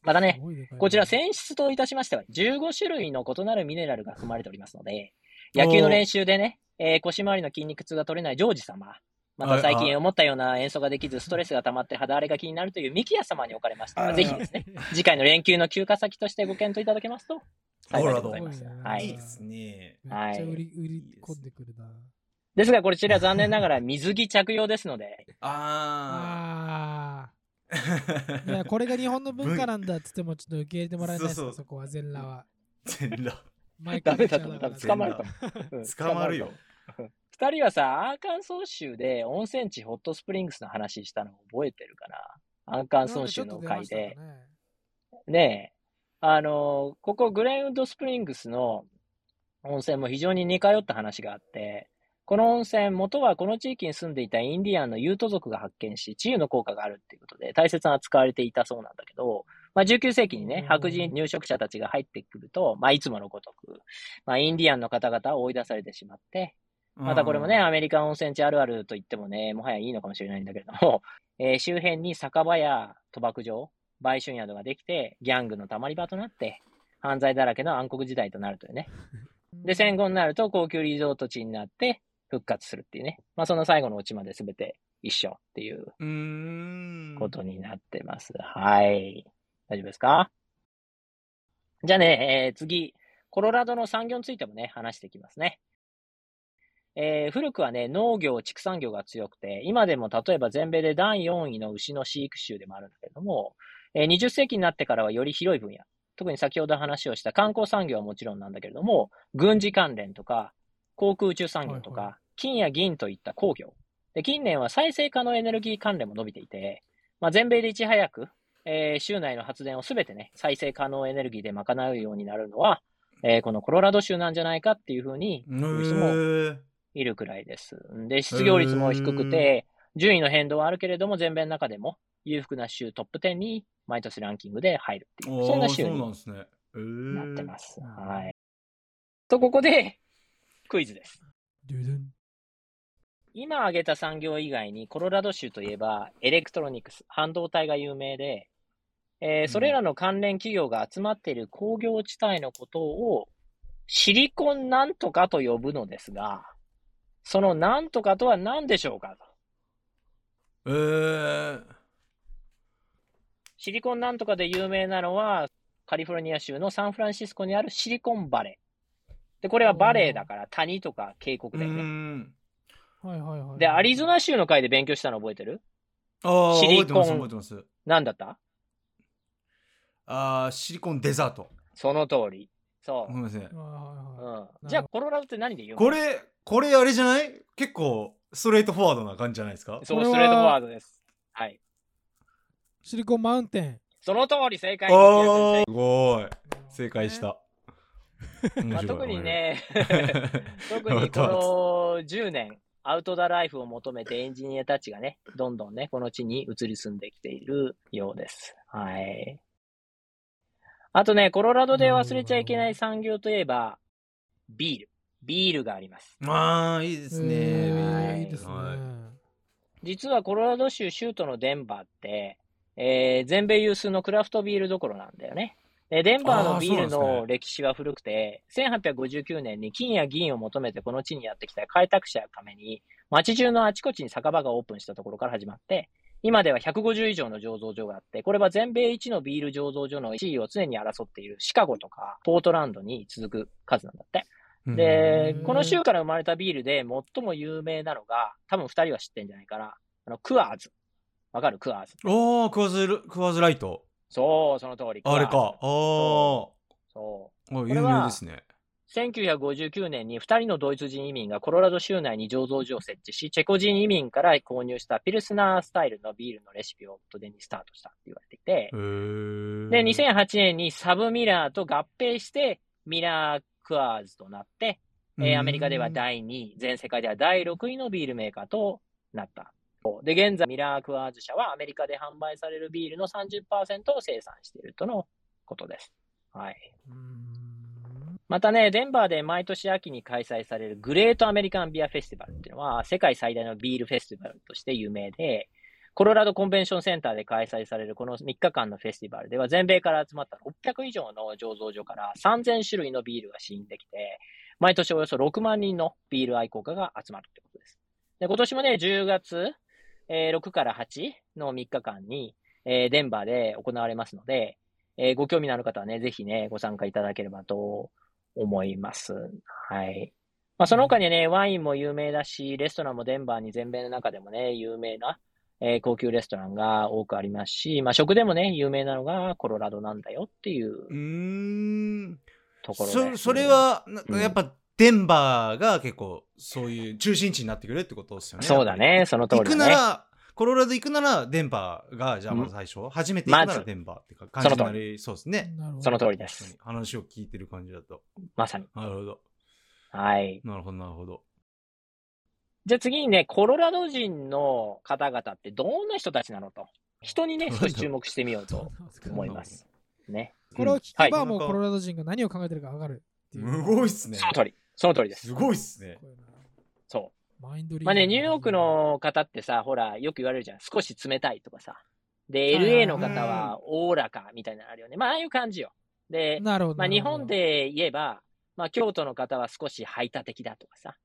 またねこちら泉質といたしましては、15種類の異なるミネラルが含まれておりますので、野球の練習でね、えー腰回りの筋肉痛が取れないジョージ様、また最近思ったような演奏ができず、ストレスが溜まって肌荒れが気になるというミキヤ様におかれましては、あぜひですね、次回の連休の休暇先としてご検討いただけますと、幸い。でございます。コロラドはい。い。いですね。めっちゃ売り売り込んでくるな。ですが、こちら残念ながら水着着用ですので、あああ。いや、これが日本の文化なんだっつってもちょっと受け入れてもらえないですか、そうそう。そこは全裸は。ー全裸。毎ダメ回だと思った。ら全捕まる裸と。思う。うん。捕まるよ。二人はさ、アーカンソー州で温泉地ホットスプリングスの話したの覚えてるかな？アーカンソー州の会で。ねえ、あの、ここグレンウッドスプリングスの温泉も非常に似通った話があって、この温泉、元はこの地域に住んでいたインディアンのユート族が発見し、治癒の効果があるっていうことで大切に扱われていたそうなんだけど、まあ、19世紀にねう、ん。白人入植者たちが入ってくると、まあ、いつものごとく、まあ、インディアンの方々を追い出されてしまって、またこれもね、アメリカン温泉地あるあると言ってもね、もはやいいのかもしれないんだけれども、えー周辺に酒場や賭博場、売春宿ができて、ギャングの溜まり場となって、犯罪だらけの暗黒時代となるというね。で、戦後になると高級リゾート地になって復活するっていうね。まあその最後のオチまで全て一緒っていうことになってます。はい。大丈夫ですか？じゃあね、えー次、コロラドの産業についてもね、話していきますね。えー古くはね、農業、畜産業が強くて、今でも例えば全米で第4位の牛の飼育州でもあるんだけれども、えー20世紀になってからはより広い分野、特に先ほど話をした観光産業はもちろんなんだけれども、軍事関連とか、航空宇宙産業とか、はいは金や銀といった工業。で近年は再生可能エネルギー関連も伸びていて、まあ、全米でいち早く、えー州内の発電をすべてね、再生可能エネルギーで賄うようになるのは、えーこのコロラド州なんじゃないかっていうふうにへ言う人もーいるくらいです。で、失業率も低くて、順位の変動はあるけれども、全米の中でも裕福な州トップ10に毎年ランキングで入るっていう、そんな州あーそうなんにですねへーなってます。うんはい。と、ここで、クイズです。今挙げた産業以外に、コロラド州といえば、エレクトロニクス、半導体が有名で、えーそれらの関連企業が集まっている工業地帯のことを、シリコンなんとかと呼ぶのですが、そのなんとかとは何でしょうかえー、シリコンなんとかで有名なのは、カリフォルニア州のサンフランシスコにあるシリコンバレー。で、これはバレーだから谷とか渓谷うだよね。ん。はいはいはい。で、アリゾナ州の回で勉強したの覚えてる？ああ、シリコン覚えてます、覚えてます。何だった？ああ、シリコンデザート。その通り。そごめんなさい。はいはいはい。う。うん。じゃあ、コロラドって何で言うの？これ、これあれじゃない？結構、ストレートフォワードな感じじゃないですか？そう、ストレートフォワードです。はい。シリコンマウンテン。その通り正解ああ、すごい。正解し。た。まあ、面白い特に。ね、特にこの10年、アウトドアライフを求めてエンジニアたちがね、どんどんね、この地に移り住んできているようです。はい。あとね、コロラドで忘れちゃいけない産業といえば、ビール。ビールがあります。まあ、いいですね。えはいーいいですね。はい実はコロラド州州都のデンバーって、えー全米有数のクラフトビールどころなんだよね。でデンバーのビールの歴史は古くて、1859年に金や銀を求めてこの地にやってきた開拓者のために、町中のあちこちに酒場がオープンしたところから始まって、今では150以上の醸造所があって、これは全米一のビール醸造所の地位を常に争っているシカゴとかポートランドに続く数なんだって。でう、んこの州から生まれたビールで最も有名なのが、多分二人は知ってんじゃないかな。あの、クアーズ。わかる？クアーズ。おー、クワズル、クワズライト。そう、その通り。あれか。ああ。そう。あ有名ですね。1959年に2人のドイツ人移民がコロラド州内に醸造所を設置し、チェコ人移民から購入したピルスナースタイルのビールのレシピを元手にスタートしたって言われていてで、2008年にサブミラーと合併して、ミラークアーズとなって、えーアメリカでは第2位、全世界では第6位のビールメーカーとなった。で、現在、ミラークアーズ社はアメリカで販売されるビールの30%を生産しているとのことです。はい。うんまたね、デンバーで毎年秋に開催されるグレートアメリカンビアフェスティバルっていうのは世界最大のビールフェスティバルとして有名で、コロラドコンベンションセンターで開催されるこの3日間のフェスティバルでは全米から集まった600以上の醸造所から3000種類のビールが試飲できて、毎年およそ6万人のビール愛好家が集まるってことです。で今年もね、10月、えー6から8の3日間に、えーデンバーで行われますので、えーご興味のある方はね、ぜひね、ご参加いただければと思います。はい。まあ、その他にね、ワインも有名だし、レストランもデンバーに全米の中でもね、有名な、えー高級レストランが多くありますし、まあ、食でもね、有名なのがコロラドなんだよっていう。ところです、そそれ、は、やっぱ、デンバーが結構、そういう中心地になってくるってことですよね。そうだね、その通行くりだね。なら、コロラド行くなら、デンバーが、じゃあまず最初、初めて行くならデンバーってか感じになりそうですね。その通りです。話を聞いてる感じだと。まさに。なるほど。はい。なるほど、なるほど。じゃあ次にね、コロラド人の方々ってどんな人たちなのと。人にね、少し注目してみようと思います。ね。これを聞はいけばもうコロラド人が何を考えてるかわかるっていう。すごいっすねそ。の通り。その通りです。すごいっすね。そう。マインドリーまあね、ニューヨークの方ってさ、ほら、よく言われるじゃん。少し冷たいとかさ。で、LA の方はおおらかみたいなのあるよね。まあ、ああいう感じよ。で、なるほど。まあ、日本、で言えば、まあ、京都の方は少し排他的だとかさ。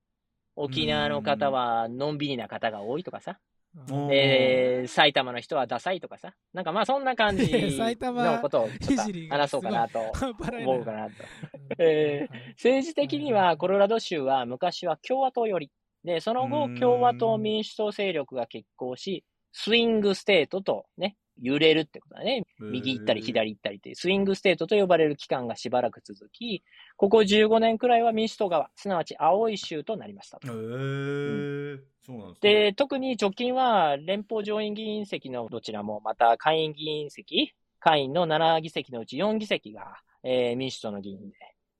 沖縄の方はのんびりな方が多いとかさ。おーで、埼玉の人はダサいとかさ。なんかまあそんな感じ 埼玉のことをちょっと話そうかなと思うかなと。え政治的にはコロラド州は昔は共和党寄り。で、その後うん共和党民主党勢力が拮抗し、スイングステートとね、揺れるってことだね。右行ったり左行ったりっていうスイングステートと呼ばれる期間がしばらく続き、ここ15年くらいは民主党側、すなわち青い州となりました。へーそうなんですね。で、特に直近は連邦上院議員席のどちらも、また下院議員席、下院の7議席のうち4議席が、えー民主党の議員で、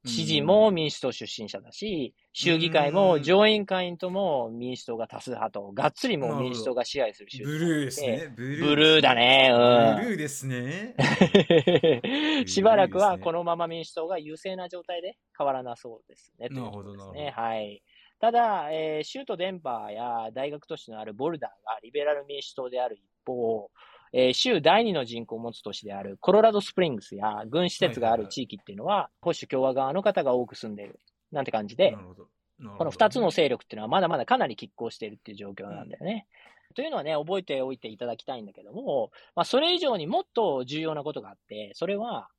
知事も民主党出身者だし、州議会も上院下院とも民主党が多数派と、がっつりもう民主党が支配する州ブルーですね。ブルーブルーだね、ブルーですね。うん。しばらくはこのまま民主党が優勢な状態で変わらなそうですね。なるほどということですなるね。はい。ただ、えー州都デンバーや大学都市のあるボルダーがリベラル民主党である一方、えー州第二の人口を持つ都市であるコロラドスプリングスや軍施設がある地域っていうのは、保守共和側の方が多く住んでいる。なんて感じでな、るほど。なるほどこの二つの勢力っていうのはまだまだかなり拮抗しているっていう状況なんだよね。というのはね、覚えておいていただきたいんだけども、まあ、それ以上にもっと重要なことがあって、それは、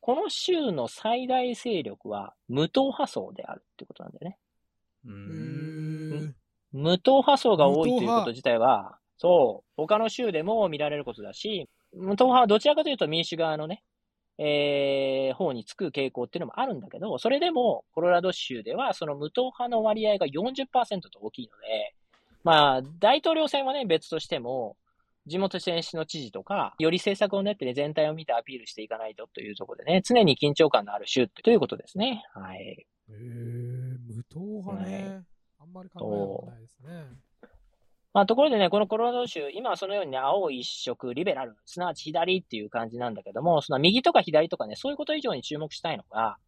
この州の最大勢力は無党派層であるってことなんだよね。うへん。ー無党派層が多いということ自体は、そう、他の州でも見られることだし、無党派はどちらかというと民主側のね、えー、方につく傾向っていうのもあるんだけど、それでもコロラド州ではその無党派の割合が40%と大きいので、まあ、大統領選はね、別としても、地元選手の知事とか、より政策を練ってね、全体を見てアピールしていかないとというところでね、常に緊張感のある州ということですね。はい。へえ、無党派ね。あんまり考えたないですね。まあ、ところでね、このコロラド州、今はそのようにね、青一色、リベラル、すなわち左っていう感じなんだけども、その右とか左とかね、そういうこと以上に注目したいのが、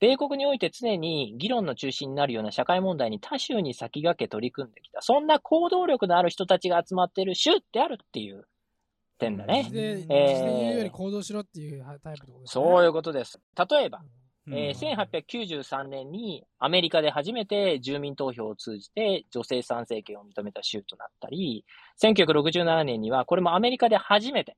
米国において常に議論の中心になるような社会問題に他州に先駆け取り組んできた、そんな行動力のある人たちが集まっている州であるっていう点だね自。で、自えーで言うように行動しろっていうタイプね。そういうことです。例えば、うんえー1893年にアメリカで初めて住民投票を通じて女性参政権を認めた州となったり、1967年にはこれもアメリカで初めて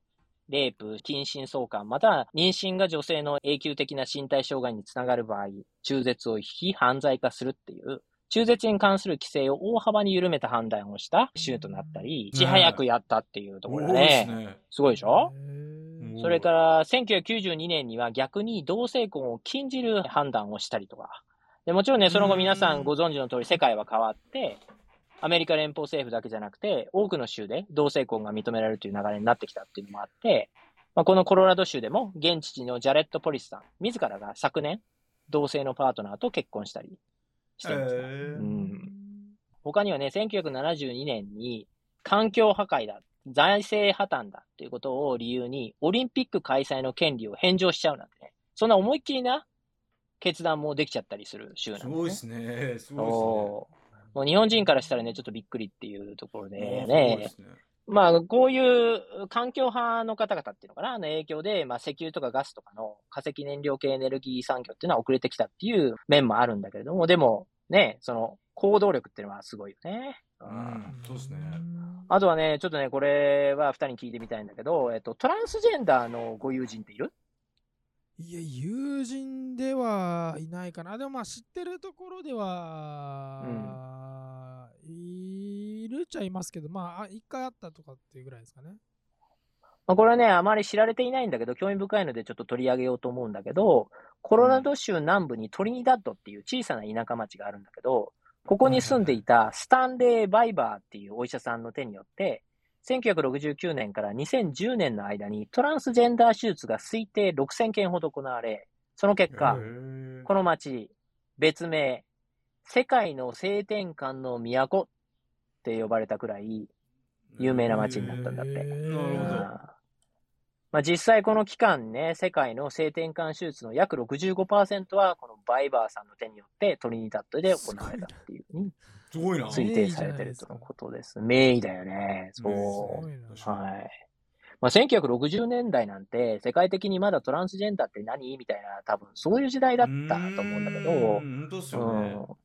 レイプ、近親相関、または妊娠が女性の永久的な身体障害につながる場合、中絶を引き犯罪化するっていう、中絶に関する規制を大幅に緩めた判断をした州となったり、いち早くやったっていうところですね。ね。すごいでしょ？それから、1992年には逆に同性婚を禁じる判断をしたりとか。でもちろんね、その後皆さんご存知の通り世界は変わって、アメリカ連邦政府だけじゃなくて、多くの州で同性婚が認められるという流れになってきたっていうのもあって、まあ、このコロラド州でも、現地のジャレット・ポリスさん、自らが昨年、同性のパートナーと結婚したりしていますね。へーうん他にはね、1972年に環境破壊だ、財政破綻だっていうことを理由に、オリンピック開催の権利を返上しちゃうなんてね、そんな思いっきりな決断もできちゃったりする州なんですすね。ごいですね。すごそうもう日本人からしたらね、ちょっとびっくりっていうところいですね。であーすごいでね、すね。まあ、こういう環境派の方々っていうのかな、の影響で、まあ、石油とかガスとかの化石燃料系エネルギー産業っていうのは遅れてきたっていう面もあるんだけれども、でも、ね、その行動力っていうのはすごいよね。ううんん、そうですね。あとはね、ちょっとね、これは二人に聞いてみたいんだけど、えっと、トランスジェンダーのご友人っている？いや、友人ではいないかな。でもまあ知ってるところでは、いるっちゃいますけど、まあ、あ一回あったとかっていうぐらいですかね。まあ、これはね、あまり知られていないんだけど、興味深いのでちょっと取り上げようと思うんだけど、コロラド州南部にトリニダッドっていう小さな田舎町があるんだけど、ここに住んでいたスタンレー・バイバーっていうお医者さんの手によって、1969年から2010年の間にトランスジェンダー手術が推定6000件ほど行われ、その結果、この町、別名、世界の性転換の都って呼ばれたくらい有名な町になったんだって。なるほどまあ、実際この期間ね、世界の性転換手術の約65%はこのバイバーさんの手によってトリニダッドで行われたっていうふうに。推定されてるとのことです。名医だよね。そう。はい。まあ、1960年代なんて世界的にまだトランスジェンダーって何？みたいな多分そういう時代だったと思うんだけど、うーん本当ですよね。うん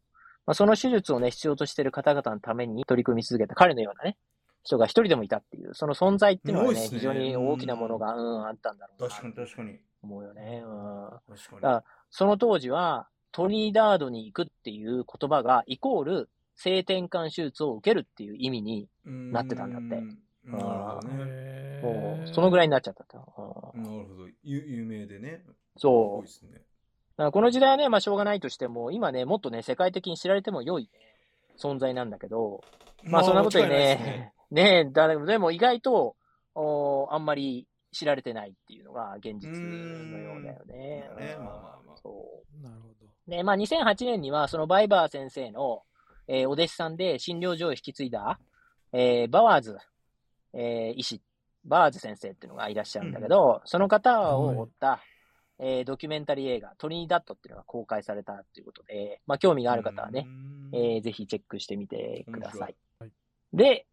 まあ、その手術をね、必要としている方々のために取り組み続けた彼のようなね、人が一人でもいたっていう、その存在っていうのはね、ね非常に大きなものが、うん、あったんだろうな確かに確かに。思うよね。うん。確かだからその当時は、トリニダードに行くっていう言葉が、イコール、性転換手術を受けるっていう意味に、になってたんだってなるほどね。そのぐらいになっちゃったと。うんなるほど。ゆ有名でね。そうすごいですね。この時代はね、まあしょうがないとしても、今ね、もっとね、世界的に知られても良い存在なんだけど、まあそんなことで間違いないですね、ねだでも意外とおあんまり知られてないっていうのが現実のようだよね。ねうん。まあまあまあ。そう。なるほど。で、まあ、2008年には、そのバイバー先生の、えーお弟子さんで診療所を引き継いだ、えーバワーズ、えー医師、バワーズ先生っていうのがいらっしゃるんだけど、その方を追った、えードキュメンタリー映画、トリニダットっていうのが公開されたということで、まあ、興味がある方はね、うんえーぜひチェックしてみてください。はいで、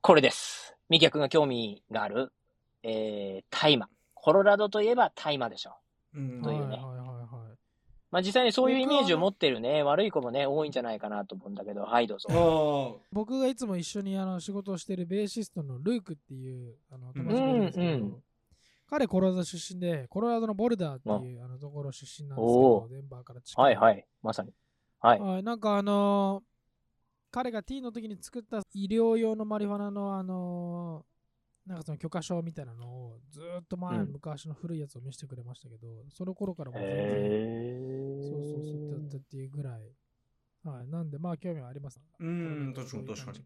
これです。ミキヤ君が興味がある、えー、大麻。コロラドといえば大麻でしょ。うんというねはいはいはいはい。まあ実際にそういうイメージを持ってるね、悪い子もね、多いんじゃないかなと思うんだけど、はい、どうぞ。あ僕がいつも一緒にあの仕事をしてるベーシストのルークっていうあの友達がいるんですけど、うんうん彼コロラド出身で、コロラドのボルダーっていうあのところ出身なんですけおど、デンバーから近い。はいはい、まさに。はい。はい、なんかあのー彼が T の時に作った医療用のマリファナのあのーなんかその許可証みたいなのをずーっと前、うん昔の古いやつを見せてくれましたけど、その頃からもう全然、へそうそうそうだったっていうぐらい。はい、なんでまあ興味はあります。うん確かに確かに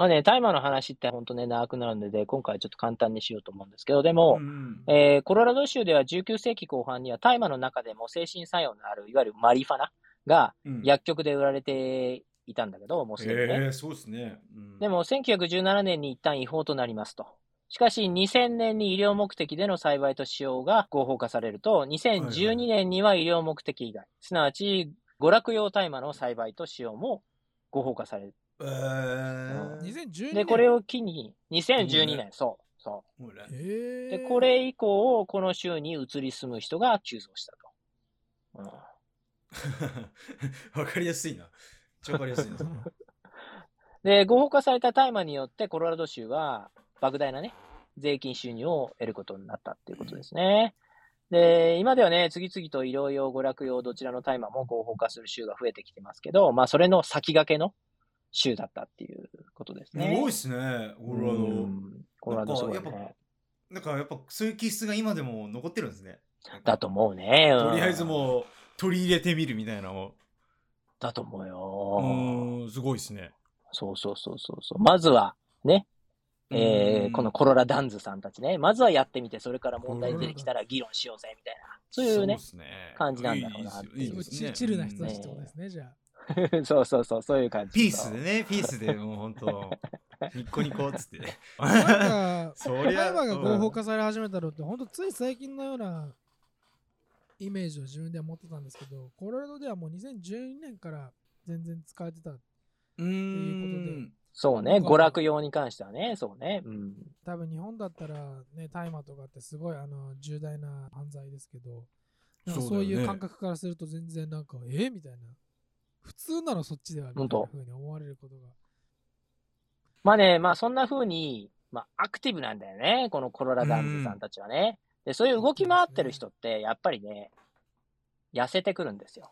まあね、大麻の話って本当ね、長くなるので、今回はちょっと簡単にしようと思うんですけど、でも、うんえーコロラド州では19世紀後半には大麻の中でも精神作用のある、いわゆるマリファナがうん薬局で売られていたんだけど、もうすでにね。へえそうですね。うんでも、1917年に一旦違法となりますと。しかし、2000年に医療目的での栽培と使用が合法化されると、2012年には医療目的以外、すなわち、娯楽用大麻の栽培と使用も合法化される。えー2012年で、これを機に、2012ね年、そう、そもうねへう。ーで、これ以降、この州に移り住む人が急増したと。うん わかりやすいな。わかりやすいな。そ れ で、合法化された大麻によって、コロラド州は、莫大なね、税金収入を得ることになったっていうことですね。で、今ではね、次々と医療用、娯楽用、どちらの大麻も合法化する州が増えてきてますけど、まあ、それの先駆けの州だったっていうことですね。すごいっすね、コロラうド。んコロラドすごいね。なんかやっぱそういう気質が今でも残ってるんですね。だと思うね。うんとりあえずもう取り入れてみるみたいなのを。だと思ううよ。ーん、すごいっすね。そうそうそうそうそう。まずは、ね、えーこのコロラダンズさんたちね、まずはやってみて、それから問題出てきたら議論しようぜ、みたいな。そういうねっ、すね感じなんだろうなっていういねチチルな人たちってことですね、じゃあ。そうそうそう、そういう感じ。ピースでね、ピースでもう本当 ニッコニコっつってね。なんか、そりゃ大麻が合法化され始めたのって、ほんとつい最近のようなイメージを自分では持ってたんですけど、コロラドではもう2012年から全然使えてた。うーん。そうね、娯楽用に関してはね、そうね。うん。多分日本だったらね、大麻とかってすごいあの重大な犯罪ですけど、そういう感覚からすると全然なんか、え？みたいな。普通なのそっちではみたいなほんと風に思われることが。まあね、まあそんな風に、まあアクティブなんだよね、このコロラダンズさんたちはね。で、そういう動き回ってる人って、やっぱりね、痩せてくるんですよ。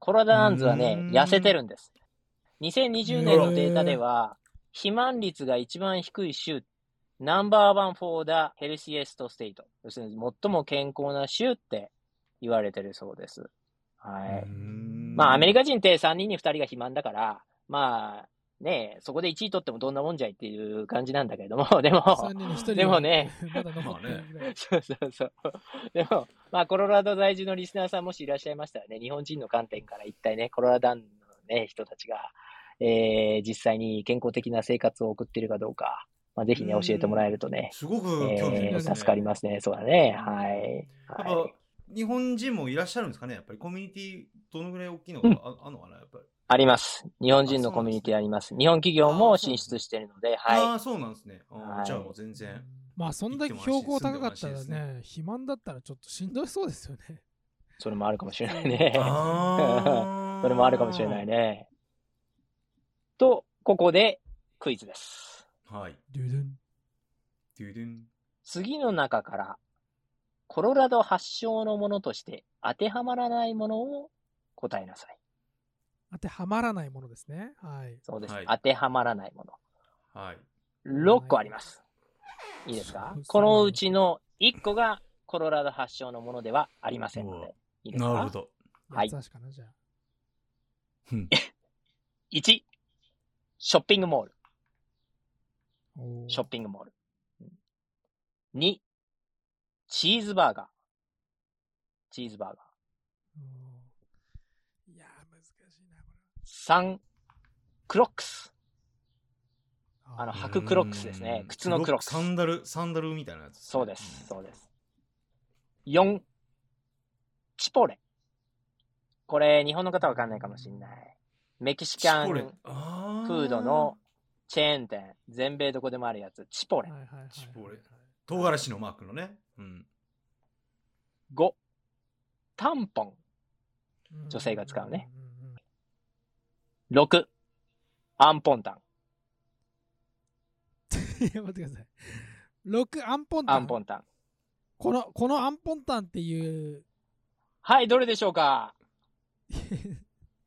コロラダンズはね痩せてるんです。2020年のデータでは、肥満率が一番低い州、 number one for the healthiest state。要するに最も健康な州って言われてるそうです。はい。まあ、アメリカカ人って3人に2人が肥満だから、まあ、ねそこで1位取ってもどんなもんじゃいっていう感じなんだけれども、でも、3人に1人でもね、まだ残ってるぐらい。そうそうそう。でも、まあ、コロラド在住のリスナーさんもしいらっしゃいましたらね、日本人の観点から一体ね、コロラダンのね、人たちが、えー、実際に健康的な生活を送っているかどうか、まあ、ぜひね、うん教えてもらえるとね、すごく興味ありえー。助かりますね。そうだね。はい。やっはいぱ日本人もいらっしゃるんですかね？やっぱりコミュニティどのぐらい大きいのか、ああんのかなやっぱり？あります。日本人のコミュニティあります。日本企業も進出しているので、あはあ、そうなんですね。はいじゃあもう全然。まあそんだけ標高高かったら行っても安心ね、肥満だったらちょっとしんどいそうですよね。い。それもあるかもしれないね。あ それもあるかもしれない。ね。と、ここでクイズです。はい。ドゥドゥンドゥドゥン。次の中から、コロラド発祥のものとして当てはまらないものを答えなさい。当てはまらないものですね。はい。そうです。はい当てはまらないもの。はい。6個あります。いいですか？このうちの1個がコロラド発祥のものではありませんので。いいですか？なるほど。はい八つ橋かな、じゃあ。うん1、ショッピングモール。ショッピングモール。2、チーズバーガー。チーズバーガー。いやー、難しいな、こ3、クロックス。れ。あのー履くクロックスですねうん靴のクロックスサンダル、サンダルみたいなやつ。そうです。そうです。4、チポレ。これ、日本の方はわかんないかもしれない。メキシカンフあードのチェーン店、全米どこでもあるやつ、チポレはい。はいはいはいチポレ唐辛子のマークのね。うん。5、タンポン。うん女性が使うね。んうんうん6、アンポンタン。いや、待ってください。6、アンポンタン？アンポンタン。この、このアンポンタンっていう、はい、どれでしょうか？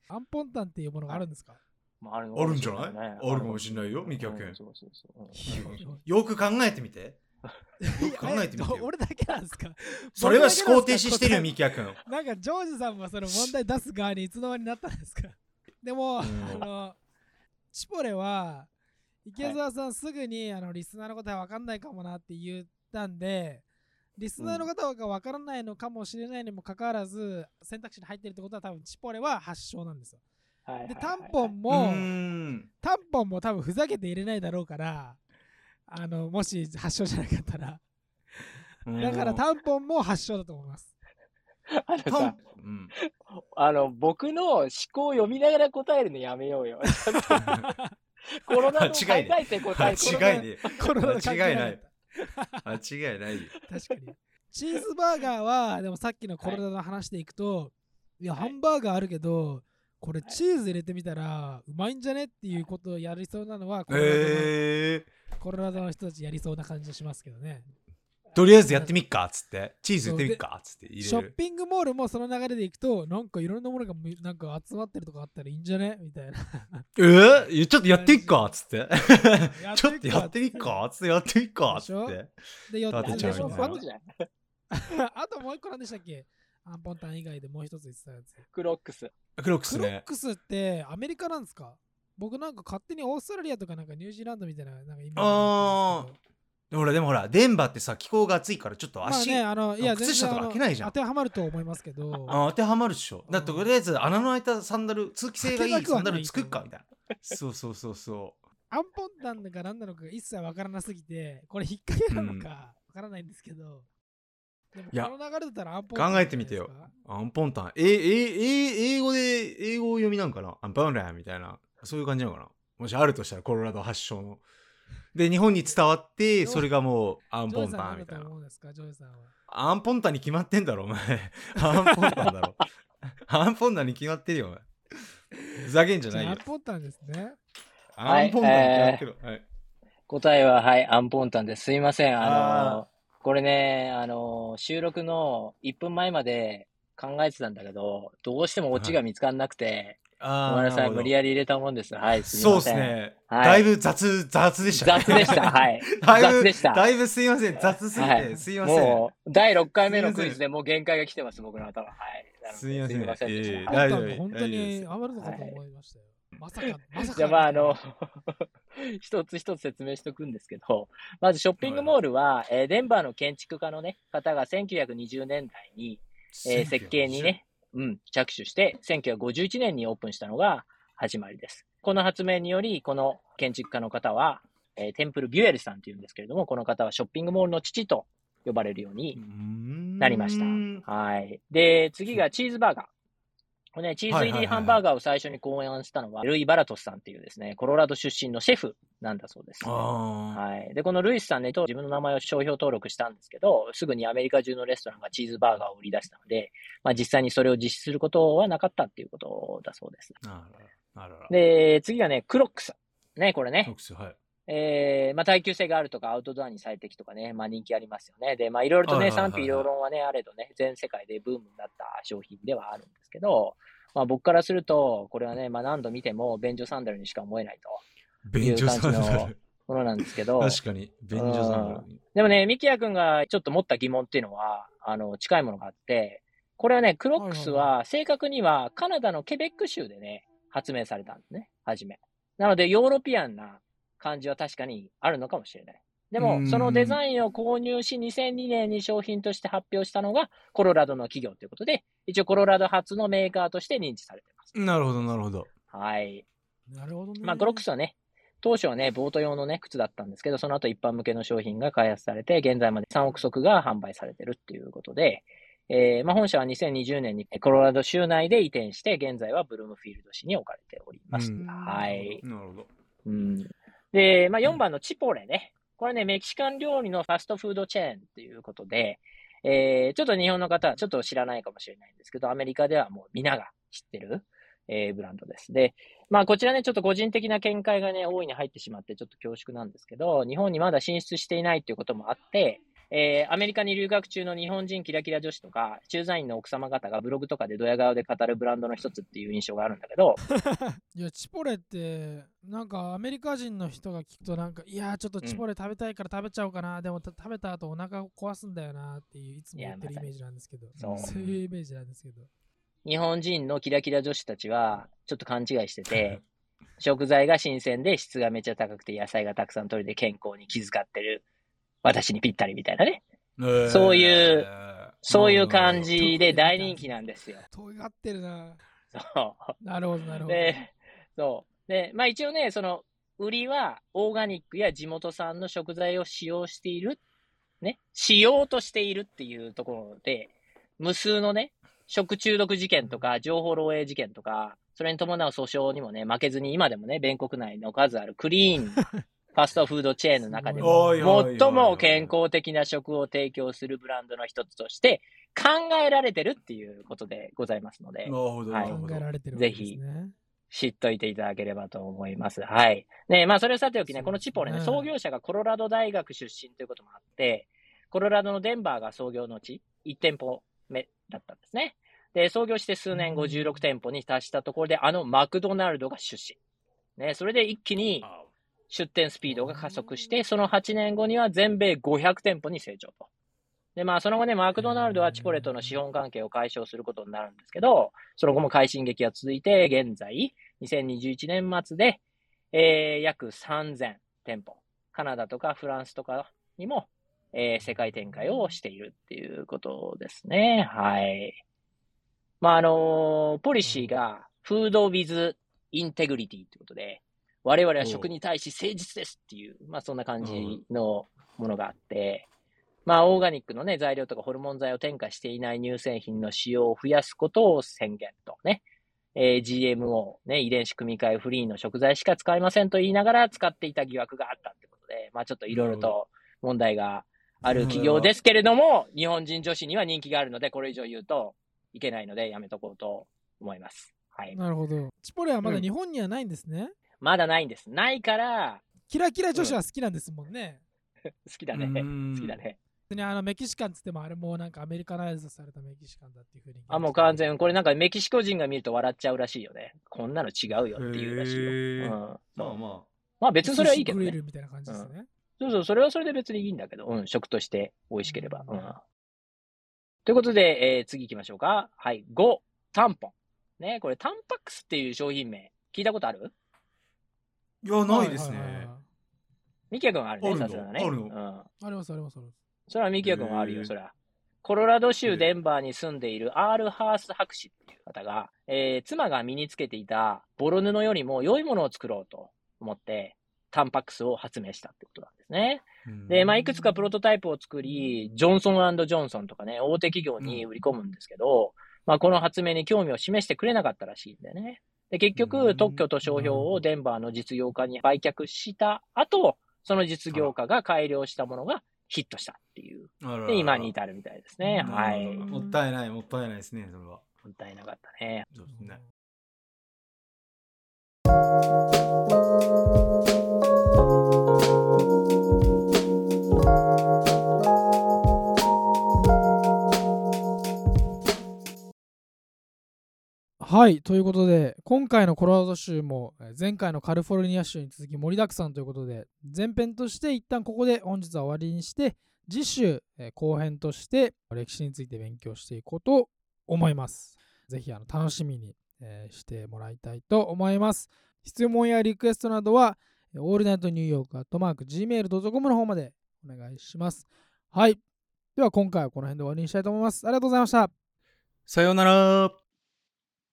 アンポンタンっていうものがあるんですか？まああるあるんじゃない？ねあるかもしれないよ、みきやけん。うんそうそうそう。うんよく考えてみて。よく考えてみて俺だけなんですか？それは思考停止してるよ、みみきやくん。なんかジョージさんもその問題出す側にいつの間になったんですか？でも、ん。あのチポレは池澤さんすぐに、あのリスナーの方は分かんないかもなって言ったんでリスナーの方が分からないのかもしれないにもかかわらず、選択肢に入ってるってことは多分チポレは発祥なんですよ。でタンポンうも。タンポンも多分ふざけて入れないだろうからあのもし発祥じゃなかったら。だからタンポンも発祥だと思います。あのタさン、うん。あの、僕の思考を読みながら答えるのやめようよ。コロナの考えて答え違いね。コロナの違いない 間違いないよ。確かに。チーズバーガーは、でもさっきのコロナの話でいくと、い、や、はいハンバーガーあるけど、これチーズ入れてみたらうまいんじゃねっていうことをやりそうなのはコロナドの、えコロナドの人たちやりそうな感じがしますけどね。ー、とりあえずやってみっかっつって。チーズやってみっかっつって入ショれる。ッピングモールもその流れでいくと、なんかいろんなものがむなんか集まってるとかあったらいいんじゃね？みたいな。え？ー、ちょっとやってみっかっつって。やちょっとやってみっかっつってやってみっかっつっ。てで、よ立てちゃうでしょ。あともう一個なんでしたっけ？アンポンタン以外でもう一つ言ってたやつ。クロックス。クロックスクロッね。クスってアメリカなんですか？僕なんか勝手にオーストラリアとかなんかニュージーランドみたいななんかイメージあーほら、でもほら、デンバーってさ、気候が暑いからちょっと足、まあね、あの、いや、靴下とか全然あの履けないじゃん当てはまると思いますけど、あ当てはまるっしょ。だってうんとりあえず穴の開いたサンダル、通気性がいいサンダル作っかみたいな。そうそうそうそアンポンタンが何なのかが一切わからなすぎて、これ引っ掛けなのかわからないんですけど、いやこの流れだったらアンポンタン考えてみてよ。アンポンタン。え、え、え、英語で、英語読みなんかな？アンポンタンみたいな。そういう感じなのかな？もしあるとしたら、コロラド発祥の。で、日本に伝わって、それがもう、アンポンジョイさん何だとタンみたいな。思うんですか、ジョイさんは？アンポンタンに決まってんだろ、お前。アンポンタンだろ。アンポンタンに決まってるよ、お前。ふざけんじゃないよアン。ポンタンですね。アンポンタンに決まってる。はい。答えは、はい、アンポンタンです。すいません。ああの、これね、あの、収録の1分前まで考えてたんだけど、どうしてもオチが見つからなくて、ごめんなさい、無理やり入れたもんです。はい、すいそうません。ですね。はいだいぶ雑、雑でしたね。雑でした。はい。だいぶ雑でした。だいぶすいません。雑すぎて、はいすいません。もう、第6回目のクイズでもう限界が来てます、僕の頭。はい。すいませんすいません。ええアンはいポンタン大丈夫が本当に大丈夫です余るのかと思いましたよ。まさか、まさか。じゃあまああの、一つ一つ説明しておくんですけど、まずショッピングモールは、えーデンバーの建築家のね、方が1920年代に、えー設計にね、うん、着手して、1951年にオープンしたのが始まりです。この発明により、この建築家の方は、えーテンプル・ビュエルさんというんですけれども、この方はショッピングモールの父と呼ばれるようにななりました。はい。で、次がチーズバーガー。これね、チーズ入りハンバーガーを最初に考案したのは、ルイ・バラトスさんっていうですね、コロラド出身のシェフなんだそうです。あはい。で、このルイスさんね、と自分の名前を商標登録したんですけど、すぐにアメリカ中のレストランがチーズバーガーを売り出したので、まあ実際にそれを実施することはなかったっていうことだそうです。で、次がね、クロックス。ね、これね。そうはい。えー、まあ耐久性があるとか、アウトドアに最適とかね、まあ人気ありますよね。で、まあいろいろとね、賛否両論はね、あれどね、全世界でブームになった商品ではあるんですけど、まあ僕からすると、これはね、まあ何度見ても便所サンダルにしか思えないと。便所サンダいう感じル。ものなんですけど、確かに。便所サンダル。でもね、ミキヤ君がちょっと持った疑問っていうのは、あの、近いものがあって、これはね、クロックスは正確にはカナダのケベック州でね、発明されたんですね、はじめ。なので、ヨーロピアンな感じは確かにあるのかもしれない。でも、うんそのデザインを購入し、2002年に商品として発表したのが、コロラドの企業ということで、一応コロラド発のメーカーとして認知されています。なるほど、なるほど。はい。なるほどね。まあ、クロックスはね、当初はね、ボート用のね、靴だったんですけど、その後一般向けの商品が開発されて、現在まで3億足が販売されてるっていうことで、えー、まあ、本社は2020年にコロラド州内で移転して、現在はブルームフィールド市に置かれております。うんはい。なるほど。うん。で、まあ、4番のチポレね。これね、メキシカン料理のファストフードチェーンということで、えー、ちょっと日本の方はちょっと知らないかもしれないんですけど、アメリカではもう皆が知ってる、えー、ブランドです。で、まあこちらね、ちょっと個人的な見解がね、大いに入ってしまってちょっと恐縮なんですけど、日本にまだ進出していないということもあって、えー、アメリカに留学中の日本人キラキラ女子とか、駐在員の奥様方がブログとかでドヤ顔で語るブランドの一つっていう印象があるんだけど、いや、チポレって、なんかアメリカ人の人が聞くと、なんか、いやー、ちょっとチポレ食べたいから食べちゃおうかな、でもた食べた後お腹を壊すんだよなっていう、いつも言ってるイメージなんですけど、そう。そういうイメージなんですけど。日本人のキラキラ女子たちはちょっと勘違いしてて、食材が新鮮で質がめっちゃ高くて野菜がたくさん取れて健康に気遣ってる私にぴったりみたいなね。そういうそういう感じで大人気なんですよ。尖ってるな。そなるほど、なるう。ほど。で、そう。で、まあ一応ね、その、売りはオーガニックや地元産の食材を使用している、ね、使用としているっていうところで、無数のね、食中毒事件とか、情報漏洩事件とか、それに伴う訴訟にもね、負けずに今でもね、米国内の数あるクリーン、ファストフードチェーンの中でも、最も健康的な食を提供するブランドの一つとして考えられてるっていうことでございますのではないるほど。考えられてるわけですね。知っといていただければと思います。はい。ねまあそれをさておきね、このチポレね、創業者がコロラド大学出身ということもあって、コロラドのデンバーが創業の地、1店舗目だったんですね。で、創業して数年後16店舗に達したところで、あのマクドナルドが出身。ね、それで一気にあ出店スピードが加速して、その8年後には全米500店舗に成長と。で、まあ、その後ね、マクドナルドはチポレとの資本関係を解消することになるんですけど、その後も快進撃が続いて、現在、2021年末で、えー、約3000店舗、カナダとかフランスとかにも、えー世界展開をしているっていうことですね。はい。まあ、あのーポリシーが、フードウィズインテグリティってことで、我々は食に対し誠実ですっていう、まあそんな感じのものがあって、まあオーガニックのね、材料とかホルモン剤を添加していない乳製品の使用を増やすことを宣言とね、えー GMO、ね、遺伝子組み換えフリーの食材しか使いませんと言いながら使っていた疑惑があったってことで、まあちょっといろいろと問題がある企業ですけれども、日本人女子には人気があるので、これ以上言うといけないのでやめとこうと思います。はい。なるほど。チポレはまだうん日本にはないんですね。まだないんです。ないから、キラキラ女子は好きなんですもんね。好きだね。うん好きだね。別にあのメキシカンっつってもあれもなんかアメリカナイズされたメキシカンだっていうふうに。あ、もう完全、これなんかメキシコ人が見ると笑っちゃうらしいよね。こんなの違うよっていうらしいよ。うん。まそうあままあ別にそれはいいけどね。みたいな感じですね。そうそう、それはそれで別にいいんだけど、うん、食として美味しければ。うん。ということで、えー次行きましょうか。はい。5、タンポン。ね、これタンパックスっていう商品名、聞いたことある？あ。いや、ないですね。ミキヤ君はあるね、あるの？さすがね。あるの？うん。ありますありますあります。それはミキヤ君はあるよ、それは。コロラドへ州ーデンバーに住んでいるアール・ハース博士っていう方が、えー妻が身につけていたボロ布よりも良いものを作ろうと思って、タンパックスを発明したってことなんですね。で、まあ、いくつかプロトタイプを作り、ジョンソンジョンソンとかね、大手企業に売り込むんですけど、まあ、この発明に興味を示してくれなかったらしいんだよね。で、結う局、ん特許と商標をデンバーの実業家に売却した後、その実業家が改良したものがヒットしたっていう。で、今に至るみたいですね。うんはい。うんもったいない、もったいないですね、それは。もったいなかったね。そうですね。はい、ということで、今回のコロラド州も前回のカリフォルニア州に続き盛りだくさんということで、前編として一旦ここで本日は終わりにして、次週後編として歴史について勉強していこうと思います。ぜひあの楽しみに、してもらいたいと思います。質問やリクエストなどは、オールナイトニューヨークアットマーク Gmail.com の方までお願いします。はい。では今回はこの辺で終わりにしたいと思います。ありがとうございました。さようなら。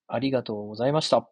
ありがとうございました。